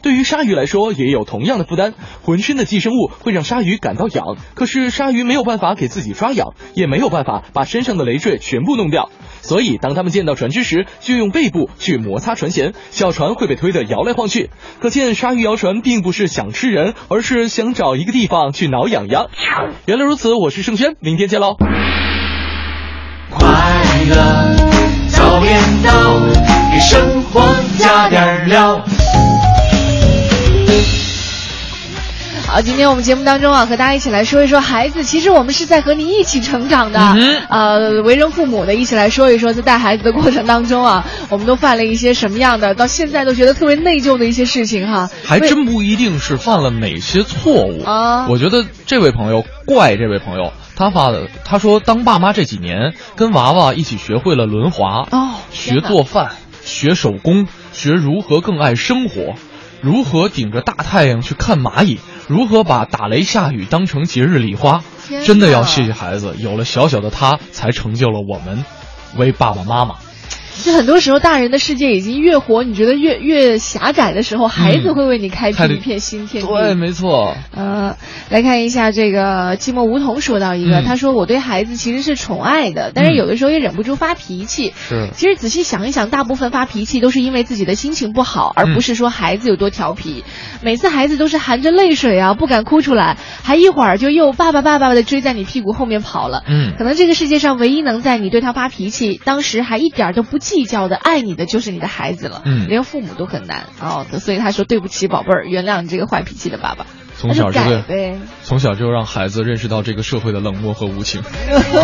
对于鲨鱼来说，也有同样的负担，浑身的寄生物会让鲨鱼感到痒，可是鲨鱼没有办法给自己抓痒，也没有办法把身上的累赘全部弄掉。所以，当他们见到船只时，就用背部去摩擦船舷，小船会被推得摇来晃去。可见，鲨鱼摇船并不是想吃人，而是想找一个地方去挠痒痒。原来如此，我是盛轩，明天见喽。快乐早点到，生活加点料。好，今天我们节目当中啊，和大家一起来说一说孩子。其实我们是在和你一起成长的，嗯呃，为人父母的，一起来说一说，在带孩子的过程当中啊，我们都犯了一些什么样的，到现在都觉得特别内疚的一些事情哈。还真不一定是犯了哪些错误啊我觉得这位朋友怪这位朋友，他发的，他说当爸妈这几年跟娃娃一起学会了轮滑，哦学做饭，学手工，学如何更爱生活，如何顶着大太阳去看蚂蚁，如何把打雷下雨当成节日礼花真的要谢谢孩子，有了小小的他，才成就了我们为爸爸妈妈。就很多时候，大人的世界已经越活，你觉得越越狭窄的时候，孩子会为你开辟一片新天地。对，没错。呃，来看一下这个寂寞梧桐说到一个，嗯他说我对孩子其实是宠爱的，但是嗯有的时候也忍不住发脾气。是其实仔细想一想，大部分发脾气都是因为自己的心情不好，而不是说孩子有多调皮。每次孩子都是含着泪水啊，不敢哭出来，还一会儿就又爸爸爸爸的追在你屁股后面跑了。嗯可能这个世界上唯一能在你对他发脾气，当时还一点都不计较的爱你的，就是你的孩子了。嗯连父母都很难哦，所以他说对不起，宝贝儿，原谅你这个坏脾气的爸爸。从小就对呗。从小就让孩子认识到这个社会的冷漠和无情，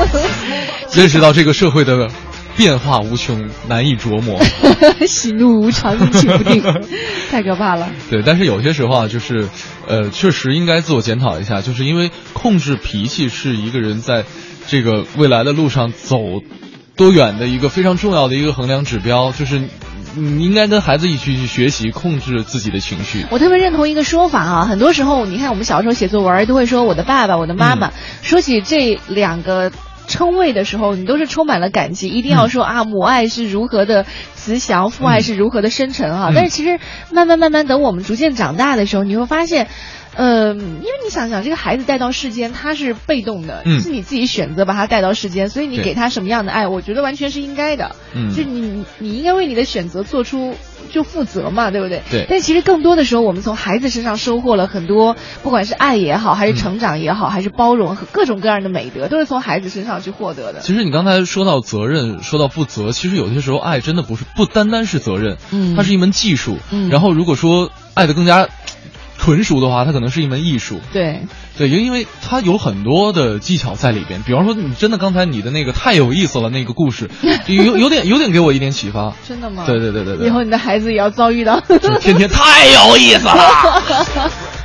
认识到这个社会的变化无穷，难以琢磨。喜怒无常，阴晴不定，太可怕了。对，但是有些时候啊，就是，呃，确实应该自我检讨一下，就是因为控制脾气是一个人在这个未来的路上走多远的一个非常重要的一个衡量指标，就是你你应该跟孩子一起去学习控制自己的情绪。我特别认同一个说法啊，很多时候你看我们小时候写作文都会说我的爸爸、我的妈妈，嗯说起这两个。称谓的时候，你都是充满了感激，一定要说、啊，母爱是如何的慈祥，父爱是如何的深沉啊。嗯但是其实慢慢慢慢，等我们逐渐长大的时候，你会发现，呃，因为你想想，这个孩子带到世间，他是被动的，嗯是你自己选择把他带到世间，所以你给他什么样的爱，我觉得完全是应该的。嗯就你你应该为你的选择做出就负责嘛，对不对？对但其实更多的时候，我们从孩子身上收获了很多，不管是爱也好，还是成长也好，还是包容和各种各样的美德，都是从孩子身上去获得的。其实你刚才说到责任，说到负责，其实有些时候爱真的不是不单单是责任，嗯它是一门技术。嗯然后如果说爱的更加纯熟的话，它可能是一门艺术。对，对，因因为它有很多的技巧在里边。比方说，你真的刚才你的那个太有意思了，那个故事，有有点有点给我一点启发。真的吗？对对对对对以后你的孩子也要遭遇到，天天太有意思了。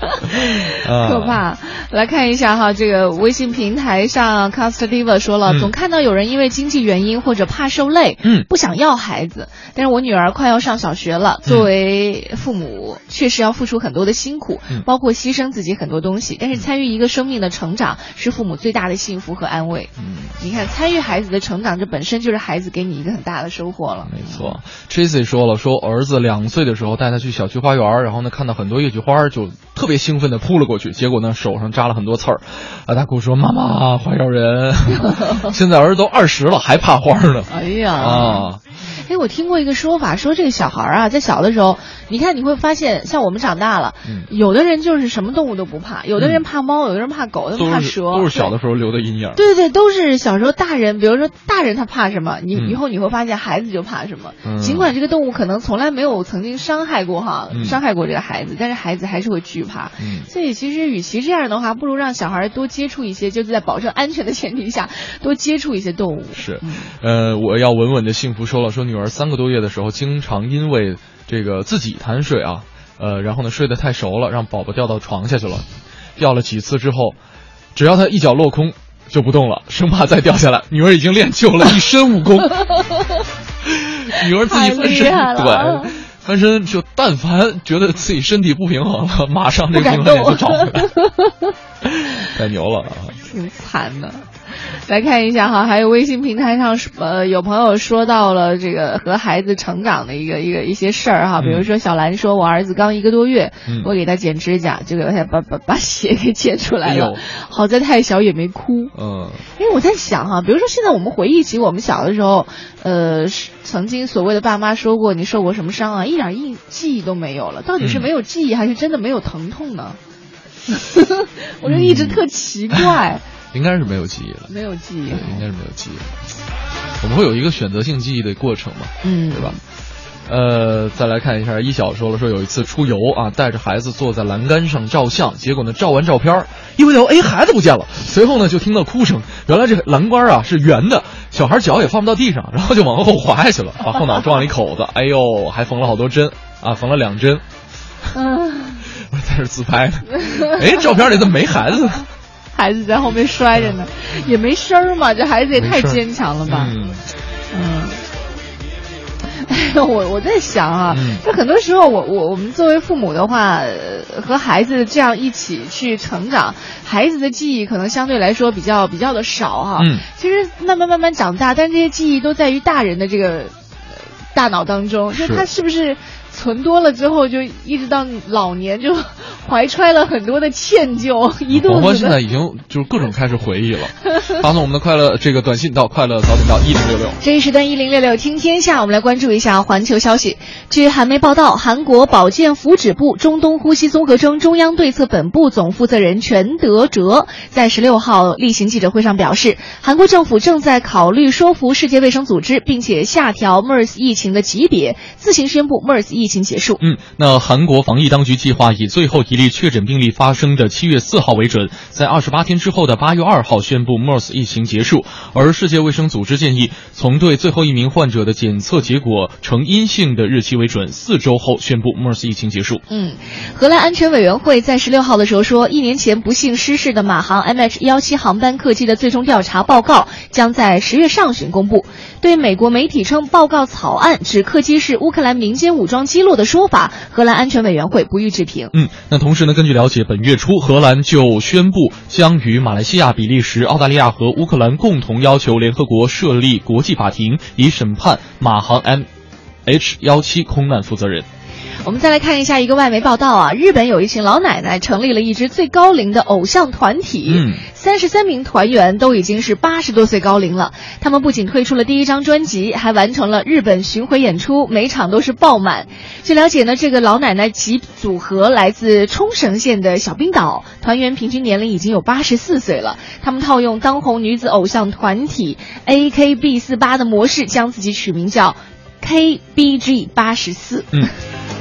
啊 可怕。来看一下哈，这个微信平台上 Cast Diva 说了，嗯总看到有人因为经济原因或者怕受累，嗯不想要孩子。但是我女儿快要上小学了，作为父母，确实要付出很多的辛苦，嗯包括牺牲自己很多东西。但是参与一个生命的成长，是父母最大的幸福和安慰。嗯，你看，参与孩子的成长，这本身就是孩子给你一个很大的收获了。没错，Tracy 说了，说儿子两岁的时候带他去小区花园，然后呢看到很多月季花，就特别兴奋的扑了过去，结果呢手上扎了很多刺儿，啊，大姑说妈妈花妖人，现在儿子都二十了还怕花呢，哎呀。啊，哎，我听过一个说法，说这个小孩儿啊，在小的时候，你看你会发现，像我们长大了，嗯有的人就是什么动物都不怕，有的人怕猫，有的人怕狗，有的人怕蛇，都是小的时候留的阴影。对。对对，都是小时候大人，比如说大人他怕什么，你嗯以后你会发现孩子就怕什么。嗯尽管这个动物可能从来没有曾经伤害过哈，嗯伤害过这个孩子，但是孩子还是会惧怕。嗯所以其实与其这样的话，不如让小孩多接触一些，就是在保证安全的前提下，多接触一些动物。是嗯，呃，我要稳稳的幸福说了，说女儿三个多月的时候，经常因为这个自己贪睡啊，呃，然后呢睡得太熟了，让宝宝掉到床下去了，掉了几次之后，只要他一脚落空就不动了，生怕再掉下来。女儿已经练就了一身武功，女儿自己翻身对。翻身就但凡觉得自己身体不平衡了，马上这个平衡点就找回来，太牛了啊！挺惨的。来看一下哈，还有微信平台上呃有朋友说到了这个和孩子成长的一个一个一些事儿哈，比如说小兰说，我儿子刚一个多月，嗯。我给他剪指甲，就给他把把把血给剪出来了，哎好在太小也没哭。嗯，因为我在想哈，比如说现在我们回忆起我们小的时候，呃，曾经所谓的爸妈说过你受过什么伤啊，一点印记忆都没有了，到底是嗯。没有记忆，还是真的没有疼痛呢？我就一直特奇怪，应该是没有记忆了，没有记忆对，。应该是没有记忆了。我们会有一个选择性记忆的过程嘛，嗯，对吧？呃，再来看一下，一小说了，说有一次出游啊，带着孩子坐在栏杆上照相，结果呢照完照片儿，一回头，哎，孩子不见了。随后呢就听到哭声，原来这个栏杆啊是圆的，小孩脚也放不到地上，然后就往后滑下去了，把后脑撞了一口子，哎呦，还缝了好多针啊，缝了两针。嗯，我在这自拍呢，哎，照片里怎么没孩子呢？孩子在后面摔着呢，也没声儿嘛，这孩子也太坚强了吧？嗯，嗯。我我在想啊嗯，就很多时候我我我们作为父母的话，呃和孩子这样一起去成长，孩子的记忆可能相对来说比较比较的少哈。嗯其实慢慢慢慢长大，但这些记忆都在于大人的这个呃大脑当中，就他是不是存多了之后，就一直到老年就怀揣了很多的歉疚，一肚黄欢。现在已经就是各种开始回忆了。发送我们的快乐这个短信到快乐早点到一零六六。这一时段一零六六听天下，我们来关注一下环球消息。据韩媒报道，韩国保健福祉部中东呼吸综合征中央对策本部总负责人全德哲在十六号例行记者会上表示，韩国政府正在考虑说服世界卫生组织，并且下调 MERS 疫情的级别，自行宣布 MERS 疫情结束。嗯，那韩国防疫当局计划以最后一例确诊病例发生的七月四号为准，在二十八天之后的八月二号宣布 MERS 疫情结束。而世界卫生组织建议从对最后一名患者的检测结果呈阴性的日期为准，四周后宣布 MERS 疫情结束。嗯，荷兰安全委员会在十六号的时候说，一年前不幸失事的马航 MH 幺七航班客机的最终调查报告将在十月上旬公布。对美国媒体称报告草案指客机是乌克兰民间武装击落的说法，荷兰安全委员会不予置评。嗯，那同时呢，根据了解，本月初荷兰就宣布将与马来西亚、比利时、澳大利亚和乌克兰共同要求联合国设立国际法庭，以审判马航 MH 幺七空难负责人。我们再来看一下一个外媒报道啊，日本有一群老奶奶成立了一支最高龄的偶像团体，嗯，三十三名团员都已经是八十多岁高龄了。他们不仅推出了第一张专辑，还完成了日本巡回演出，每场都是爆满。据了解呢，这个老奶奶级组合来自冲绳县的小冰岛，团员平均年龄已经有八十四岁了。他们套用当红女子偶像团体 AKB 四八的模式，将自己取名叫 KBG 八十四。嗯。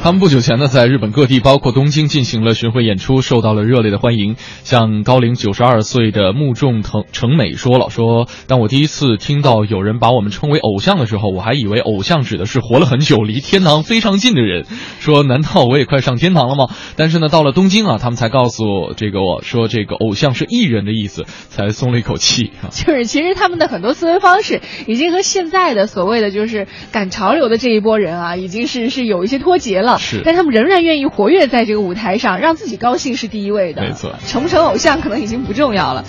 他们不久前呢，在日本各地，包括东京进行了巡回演出，受到了热烈的欢迎。像高龄九十二岁的木重藤成美说了，说当我第一次听到有人把我们称为偶像的时候，我还以为偶像指的是活了很久、离天堂非常近的人。说难道我也快上天堂了吗？但是呢，到了东京啊，他们才告诉我这个我说这个偶像是艺人的意思，才松了一口气啊。就是其实他们的很多思维方式已经和现在的所谓的就是赶潮 流的这一波人啊，已经是是有一些脱节了。是但他们仍然愿意活跃在这个舞台上，让自己高兴是第一位的。没错，成不成偶像可能已经不重要了。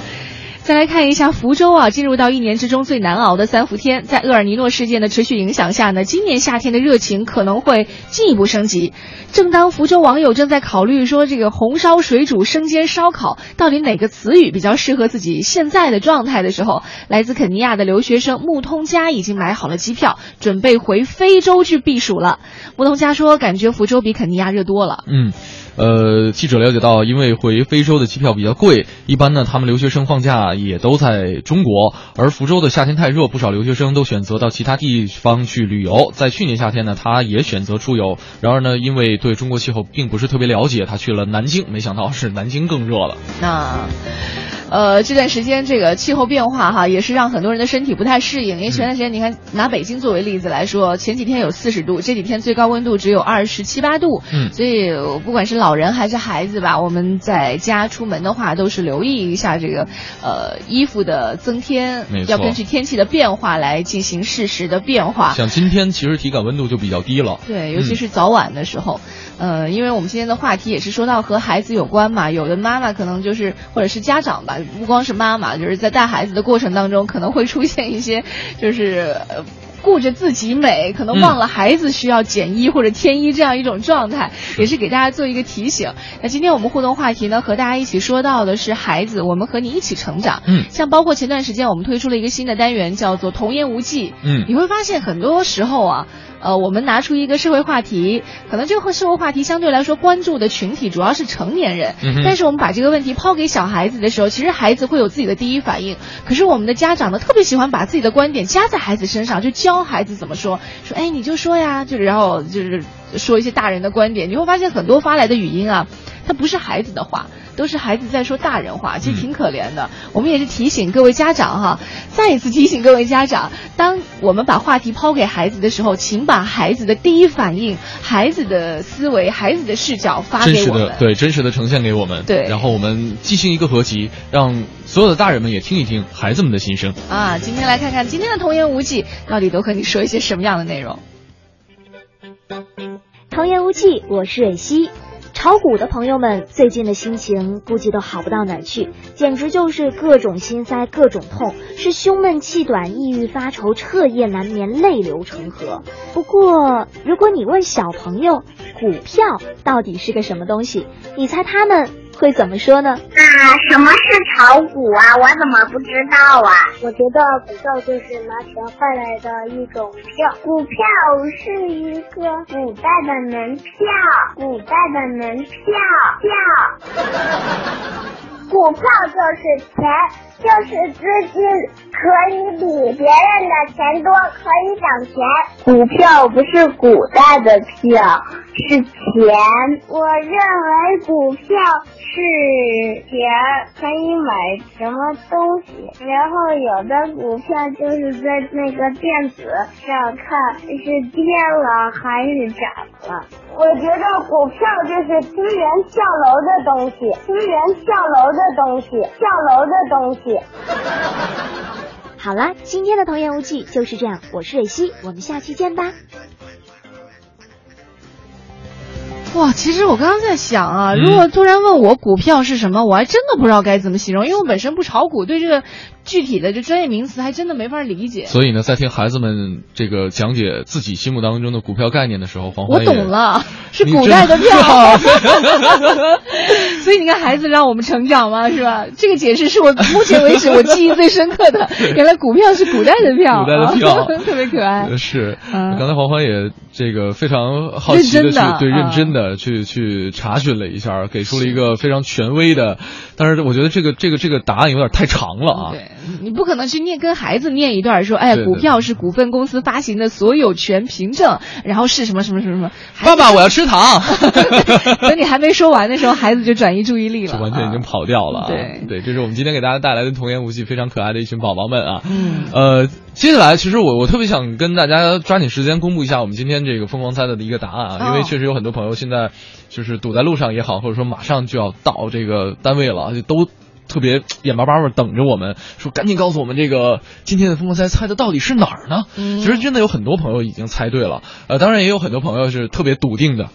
再来看一下福州啊，进入到一年之中最难熬的三伏天，在厄尔尼诺事件的持续影响下呢，今年夏天的热情可能会进一步升级。正当福州网友正在考虑说这个红烧水煮生煎烧烤到底哪个词语比较适合自己现在的状态的时候，来自肯尼亚的留学生穆通加已经买好了机票，准备回非洲去避暑了。穆通加说，感觉福州比肯尼亚热多了。嗯。呃，记者了解到，因为回非洲的机票比较贵，一般呢，他们留学生放假也都在中国。而福州的夏天太热，不少留学生都选择到其他地方去旅游。在去年夏天呢，他也选择出游。然而呢，因为对中国气候并不是特别了解，他去了南京，没想到是南京更热了。那。呃，这段时间这个气候变化哈，也是让很多人的身体不太适应。因为前段时间你看，拿北京作为例子来说，前几天有四十度，这几天最高温度只有二十七八度。嗯，所以不管是老人还是孩子吧，我们在家出门的话，都是留意一下这个呃衣服的增添，要根据天气的变化来进行适时的变化。像今天其实体感温度就比较低了。对，尤其是早晚的时候，呃，因为我们今天的话题也是说到和孩子有关嘛，有的妈妈可能就是或者是家长吧，不光是妈妈，就是在带孩子的过程当中，可能会出现一些 就是。呃顾着自己美，可能忘了孩子需要减衣或者添衣这样一种状态，也是给大家做一个提醒。那今天我们互动话题呢，和大家一起说到的是孩子，我们和你一起成长。嗯，像包括前段时间我们推出了一个新的单元，叫做“童言无忌”。嗯你会发现很多时候啊，呃，我们拿出一个社会话题，可能这个社会话题相对来说关注的群体主要是成年人，嗯但是我们把这个问题抛给小孩子的时候，其实孩子会有自己的第一反应。可是我们的家长呢，特别喜欢把自己的观点加在孩子身上，就教孩子怎么说，说哎你就说呀，就是然后就是说一些大人的观点。你会发现很多发来的语音啊，它不是孩子的话。都是孩子在说大人话，其实挺可怜的。我们也是提醒各位家长哈，再一次提醒各位家长，当我们把话题抛给孩子的时候，请把孩子的第一反应、孩子的思维、孩子的视角发真实给我们。的对真实的呈现给我们，对然后我们进行一个合集，让所有的大人们也听一听孩子们的心声。啊，今天来看看今天的童言无忌到底都和你说一些什么样的内容。童言无忌，我是蕊希。炒股的朋友们最近的心情估计都好不到哪儿去，简直就是各种心塞、各种痛，是胸闷气短、抑郁发愁、彻夜难眠、泪流成河。不过，如果你问小朋友股票到底是个什么东西，你猜他们会怎么说呢？啊，什么是炒股啊？我怎么不知道啊？我觉得股票就是拿钱换来的一种票，股票是一个古代的门票，古代的门票票。股票就是钱，就是资金，可以比别人的钱多，可以涨钱。股票不是古代的票，是钱。我认为股票是钱，可以买什么东西。然后有的股票就是在那个电子上看是跌了还是涨了。我觉得股票就是资源跳楼的东西，资源跳楼的东西，跳楼的东西。好啦，今天的童言无忌就是这样，我是蕊希，我们下期见吧。哇，其实我刚刚在想啊，如果突然问我股票是什么，我还真的不知道该怎么形容，因为我本身不炒股，对这个具体的这专业名词还真的没法理解。所以呢，在听孩子们这个讲解自己心目当中的股票概念的时候，黄我欢我懂了，是古代的真 票。所以你看，孩子让我们成长嘛，是吧？这个解释是我目前为止我记忆最深刻的。原来股票是古代的票，古代的票特别可爱。呃是，嗯刚才黄欢也这个非常好奇的去认真的对嗯认真的去去查询了一下，给出了一个非常权威的，但是我觉得这个这个这个答案有点太长了啊。对你不可能去念跟孩子念一段说，哎，股票是股份公司发行的所有权凭证，然后是什么什么什么什么。爸爸，我要吃糖。等你还没说完的时候，孩子就转移注意力了，就完全已经跑掉了、啊。对对，这是我们今天给大家带来的童言无忌，非常可爱的一群宝宝们啊。嗯，呃，接下来其实我我特别想跟大家抓紧时间公布一下我们今天这个疯狂猜的一个答案啊，哦因为确实有很多朋友现在就是堵在路上也好，或者说马上就要到这个单位了，就都。特别眼巴巴的等着我们，说赶紧告诉我们这个今天的疯狂猜猜的到底是哪儿呢？嗯其实真的有很多朋友已经猜对了，呃，当然也有很多朋友是特别笃定的，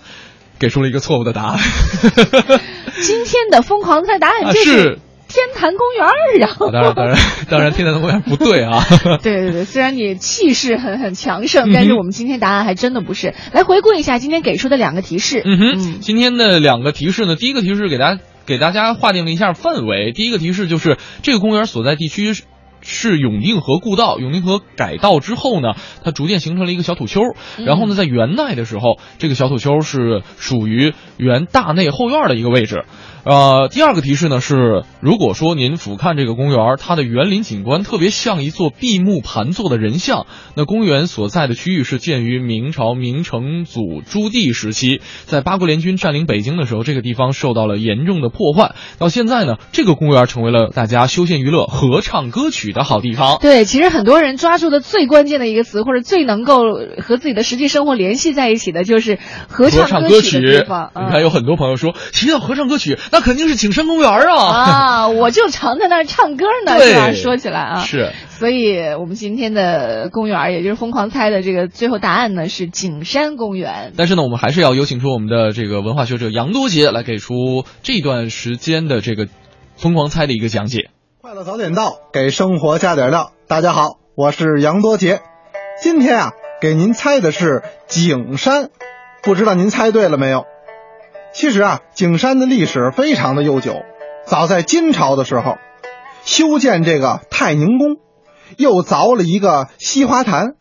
给出了一个错误的答案。今天的疯狂猜答案啊就是是天坛公园儿 啊！当然，当然，当然，天坛公园不对啊。对对对，虽然你气势很很强盛，但是我们今天答案还真的不是。来回顾一下今天给出的两个提示。嗯哼，今天的两个提示呢，第一个提示给大家给大家划定了一下范围。第一个提示就是这个公园所在地区是。是永定河故道，永定河改道之后呢，它逐渐形成了一个小土丘。嗯然后呢，在元代的时候，这个小土丘是属于原大内后院的一个位置。呃，第二个提示呢是，如果说您俯瞰这个公园，它的园林景观特别像一座闭目盘坐的人像，那公园所在的区域是建于明朝明成祖朱棣时期，在八国联军占领北京的时候，这个地方受到了严重的破坏。到现在呢，这个公园成为了大家休闲娱乐、合唱歌曲的好地方。对，其实很多人抓住的最关键的一个词，或者最能够和自己的实际生活联系在一起的，就是合合唱歌曲。的地方。你看，有很多朋友说提到合唱歌曲，那肯定是景山公园啊！啊，我就常在那儿唱歌呢，是吧？说起来啊，是。所以我们今天的公园，也就是疯狂猜的这个最后答案呢，是景山公园。但是呢，我们还是要有请出我们的这个文化学者杨多杰来给出这段时间的这个疯狂猜的一个讲解。快乐早点到，给生活加点料。大家好，我是杨多杰。今天啊，给您猜的是景山，不知道您猜对了没有？其实啊，景山的历史非常的悠久，早在金朝的时候，修建这个太宁宫，又凿了一个西花坛。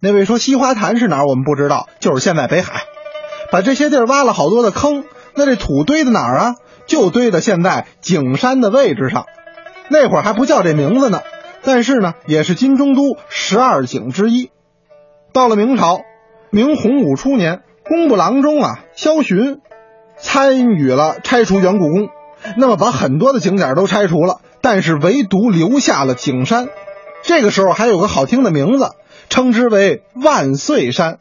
那位说西花坛是哪儿？我们不知道，就是现在北海。把这些地儿挖了好多的坑，那这土堆在哪儿啊？就堆在现在景山的位置上。那会儿还不叫这名字呢，但是呢，也是金中都十二景之一。到了明朝，明洪武初年，工部郎中啊萧洵。参与了拆除元故宫，那么把很多的景点都拆除了，但是唯独留下了景山。这个时候还有个好听的名字，称之为万岁山。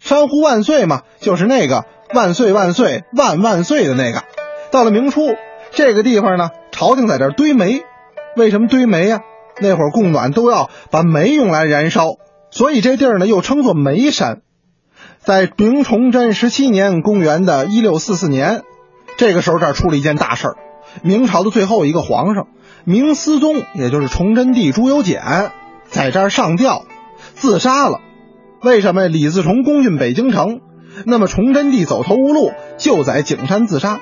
山呼万岁嘛，就是那个万岁万岁万万岁的那个。到了明初，这个地方呢，朝廷在这堆煤。为什么堆煤呀？那会儿供暖都要把煤用来燃烧，所以这地儿呢又称作煤山。在明崇祯十七年，公元的一六四四年，这个时候这儿出了一件大事儿。明朝的最后一个皇上明思宗，也就是崇祯帝朱由检，在这儿上吊自杀了。为什么李自成攻进北京城，那么崇祯帝走投无路，就在景山自杀。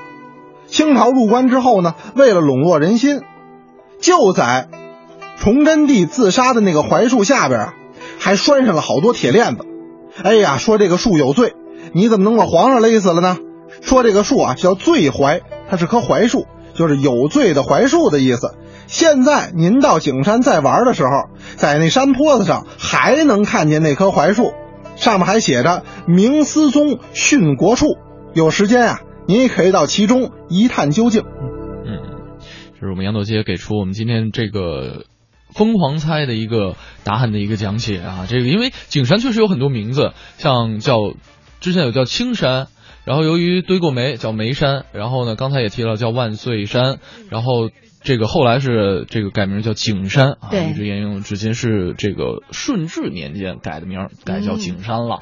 清朝入关之后呢，为了笼络人心，就在崇祯帝自杀的那个槐树下边啊，还拴上了好多铁链子。哎呀，说这个树有罪，你怎么能把皇上勒死了呢？说这个树啊叫醉槐，它是棵槐树，就是有罪的槐树的意思。现在您到景山再玩的时候，在那山坡子上还能看见那棵槐树，上面还写着“明思宗殉国处”。有时间啊，您也可以到其中一探究竟。嗯，这是我们杨朵街给出我们今天这个。疯狂猜的一个答案的一个讲解啊，这个因为景山确实有很多名字，像叫之前有叫青山，然后由于堆过煤叫煤山，然后呢刚才也提了叫万岁山，然后这个后来是这个改名叫景山啊，一直沿用至今，是这个顺治年间改的名，改叫景山了。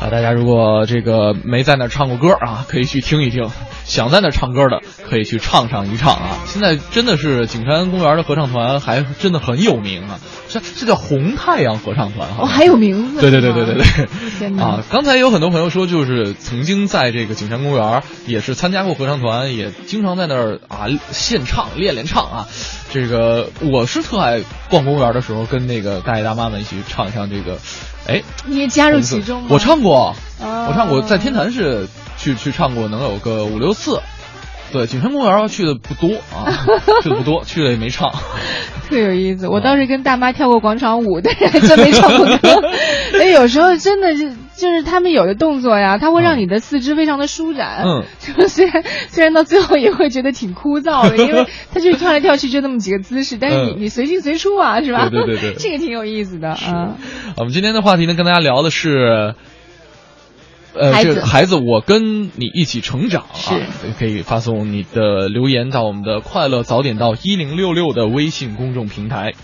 啊，大家如果这个没在那儿唱过歌啊，可以去听一听；想在那儿唱歌的，可以去唱上一唱啊。现在真的是景山公园的合唱团还真的很有名啊，这这叫红太阳合唱团哈。哦，还有名字？对对对对对对。天哪！啊，刚才有很多朋友说，就是曾经在这个景山公园也是参加过合唱团，也经常在那儿啊现唱练练唱啊。这个我是特爱逛公园的时候，跟那个大爷大妈们一起唱一唱这个。哎，你也加入其中吗？我唱过，我唱过，在天坛是去去唱过，能有个五六次。对，景山公园去的不多啊，去的不多，去了也没唱。特有意思，我当时跟大妈跳过广场舞，但是还真没唱过歌。哎，有时候真的是，就是他们有的动作呀，它会让你的四肢非常的舒展。嗯，虽然虽然到最后也会觉得挺枯燥的，因为他就是跳来跳去就那么几个姿势，但是你你随进随出啊，是吧？对对对，这个挺有意思的啊。我们今天的话题呢，跟大家聊的是。呃，孩子，孩子，我跟你一起成长啊！可以发送你的留言到我们的“快乐早点到一零六六”的微信公众平台。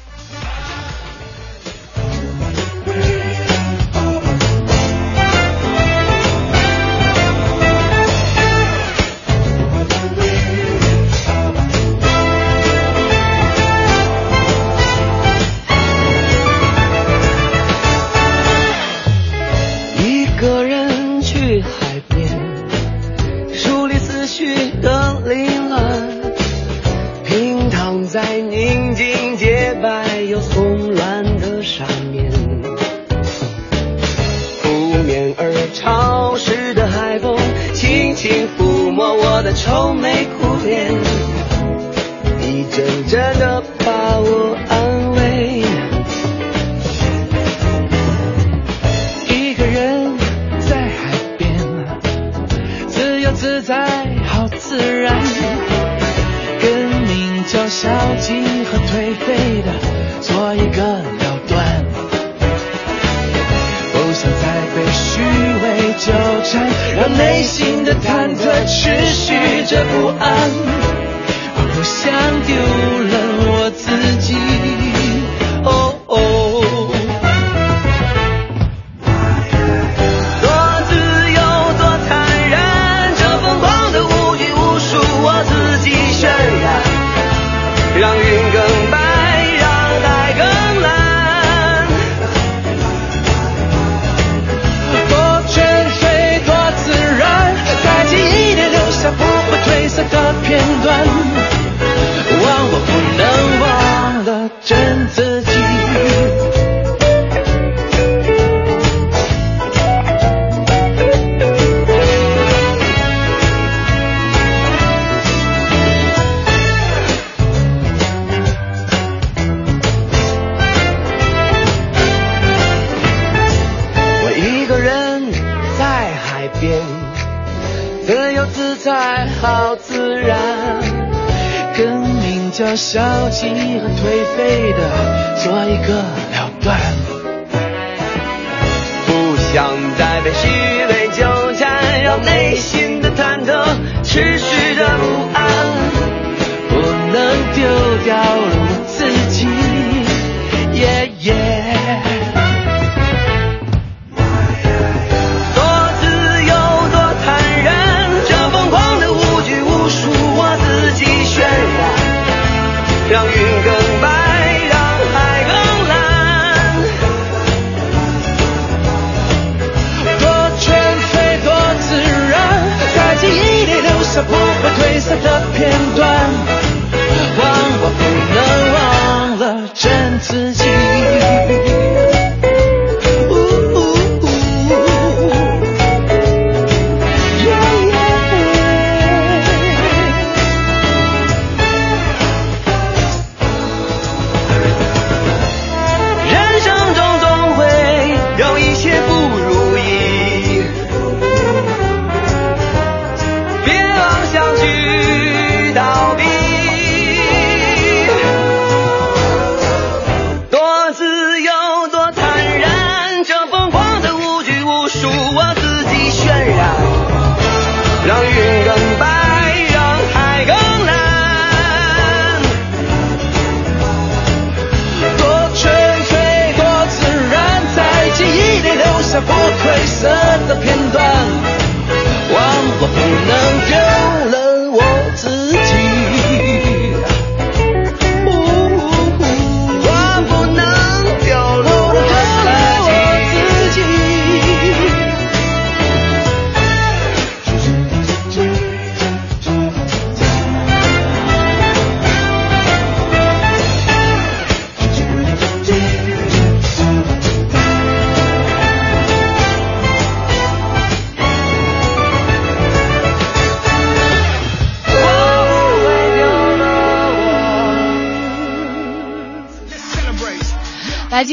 自己。叫消极和颓废的做一个了断，不想再被虚伪纠缠，让内心的忐忑持续着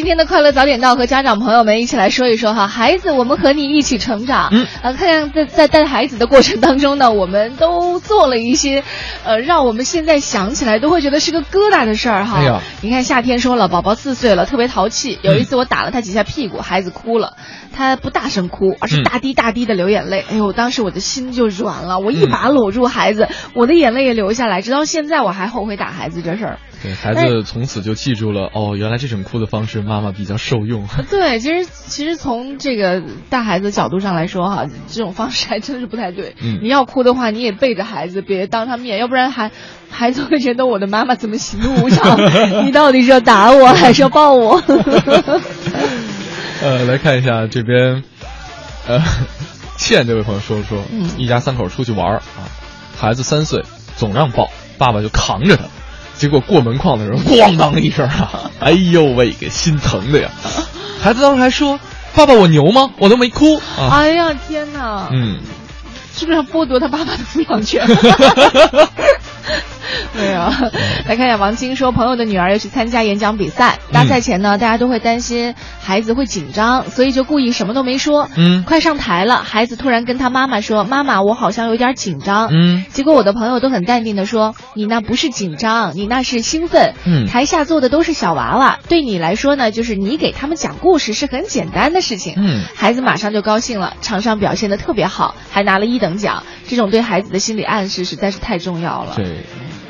今天的快乐早点到，和家长朋友们一起来说一说哈，孩子，我们和你一起成长。嗯，呃，看看在在带孩子的过程当中呢，我们都做了一些，呃，让我们现在想起来都会觉得是个疙瘩的事儿哈。哎呀你看夏天说了，宝宝四岁了，特别淘气。有一次我打了他几下屁股，孩子哭了，他不大声哭，而是大滴大滴的流眼泪。哎呦，当时我的心就软了，我一把搂住孩子，我的眼泪也流下来。直到现在我还后悔打孩子这事儿。对孩子从此就记住了哦，原来这种哭的方式妈妈比较受用。对，其实其实从这个带孩子的角度上来说哈，这种方式还真是不太对。嗯你要哭的话，你也背着孩子，别当他面，要不然孩孩子会觉得我的妈妈怎么喜怒无常？你到底是要打我还是要抱我？呃，来看一下这边，呃，倩这位朋友说说，嗯一家三口出去玩啊，孩子三岁，总让抱，爸爸就扛着他，结果过门框的时候，咣当一声啊，哎呦喂，给心疼的呀！孩子当时还说：“爸爸，我牛吗？我都没哭啊。哎呀天哪！嗯，是不是要剥夺他爸爸的抚养权？没有，来看一下王晶说，朋友的女儿要去参加演讲比赛，大赛前呢，大家都会担心孩子会紧张，所以就故意什么都没说。嗯，快上台了，孩子突然跟他妈妈说：“妈妈，我好像有点紧张。”嗯，结果我的朋友都很淡定的说：“你那不是紧张，你那是兴奋。”嗯，台下坐的都是小娃娃，对你来说呢，就是你给他们讲故事是很简单的事情。嗯，孩子马上就高兴了，场上表现的特别好，还拿了一等奖。这种对孩子的心理暗示实在是太重要了。对。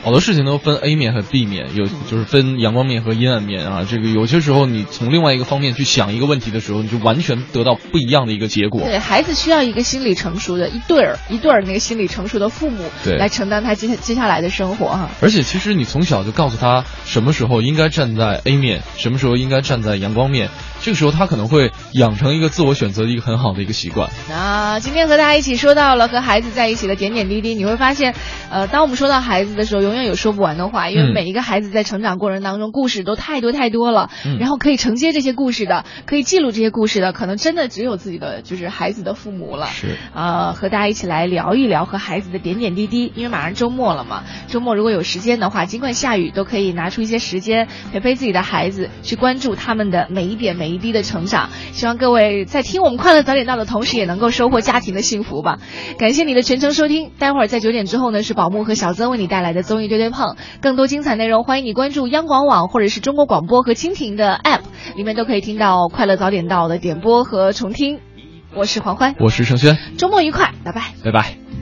好多事情都分 A 面和 B 面，有就是分阳光面和阴暗面啊。这个有些时候你从另外一个方面去想一个问题的时候，你就完全得到不一样的一个结果。对孩子需要一个心理成熟的一对儿一对儿那个心理成熟的父母，对，来承担他接接下来的生活哈。而且其实你从小就告诉他什么时候应该站在 A 面，什么时候应该站在阳光面，这个时候他可能会养成一个自我选择的一个很好的一个习惯。那今天和大家一起说到了和孩子在一起的点点滴滴，你会发现，呃，当我们说到孩子的时候，永远有说不完的话，因为每一个孩子在成长过程当中，故事都太多太多了。嗯，然后可以承接这些故事的，可以记录这些故事的，可能真的只有自己的就是孩子的父母了。是，呃，和大家一起来聊一聊和孩子的点点滴滴，因为马上周末了嘛，周末如果有时间的话，尽管下雨，都可以拿出一些时间陪陪自己的孩子，去关注他们的每一点每一滴的成长。希望各位在听我们快乐早点到的同时，也能够收获家庭的幸福吧。感谢你的全程收听，待会儿在九点之后呢，是宝木和小曾为你带来的综艺对对碰，更多精彩内容，欢迎你关注央广网或者是中国广播和蜻蜓的 App，里面都可以听到快乐早点到的点播和重听。我是黄欢，我是盛轩，周末愉快，拜拜，拜拜。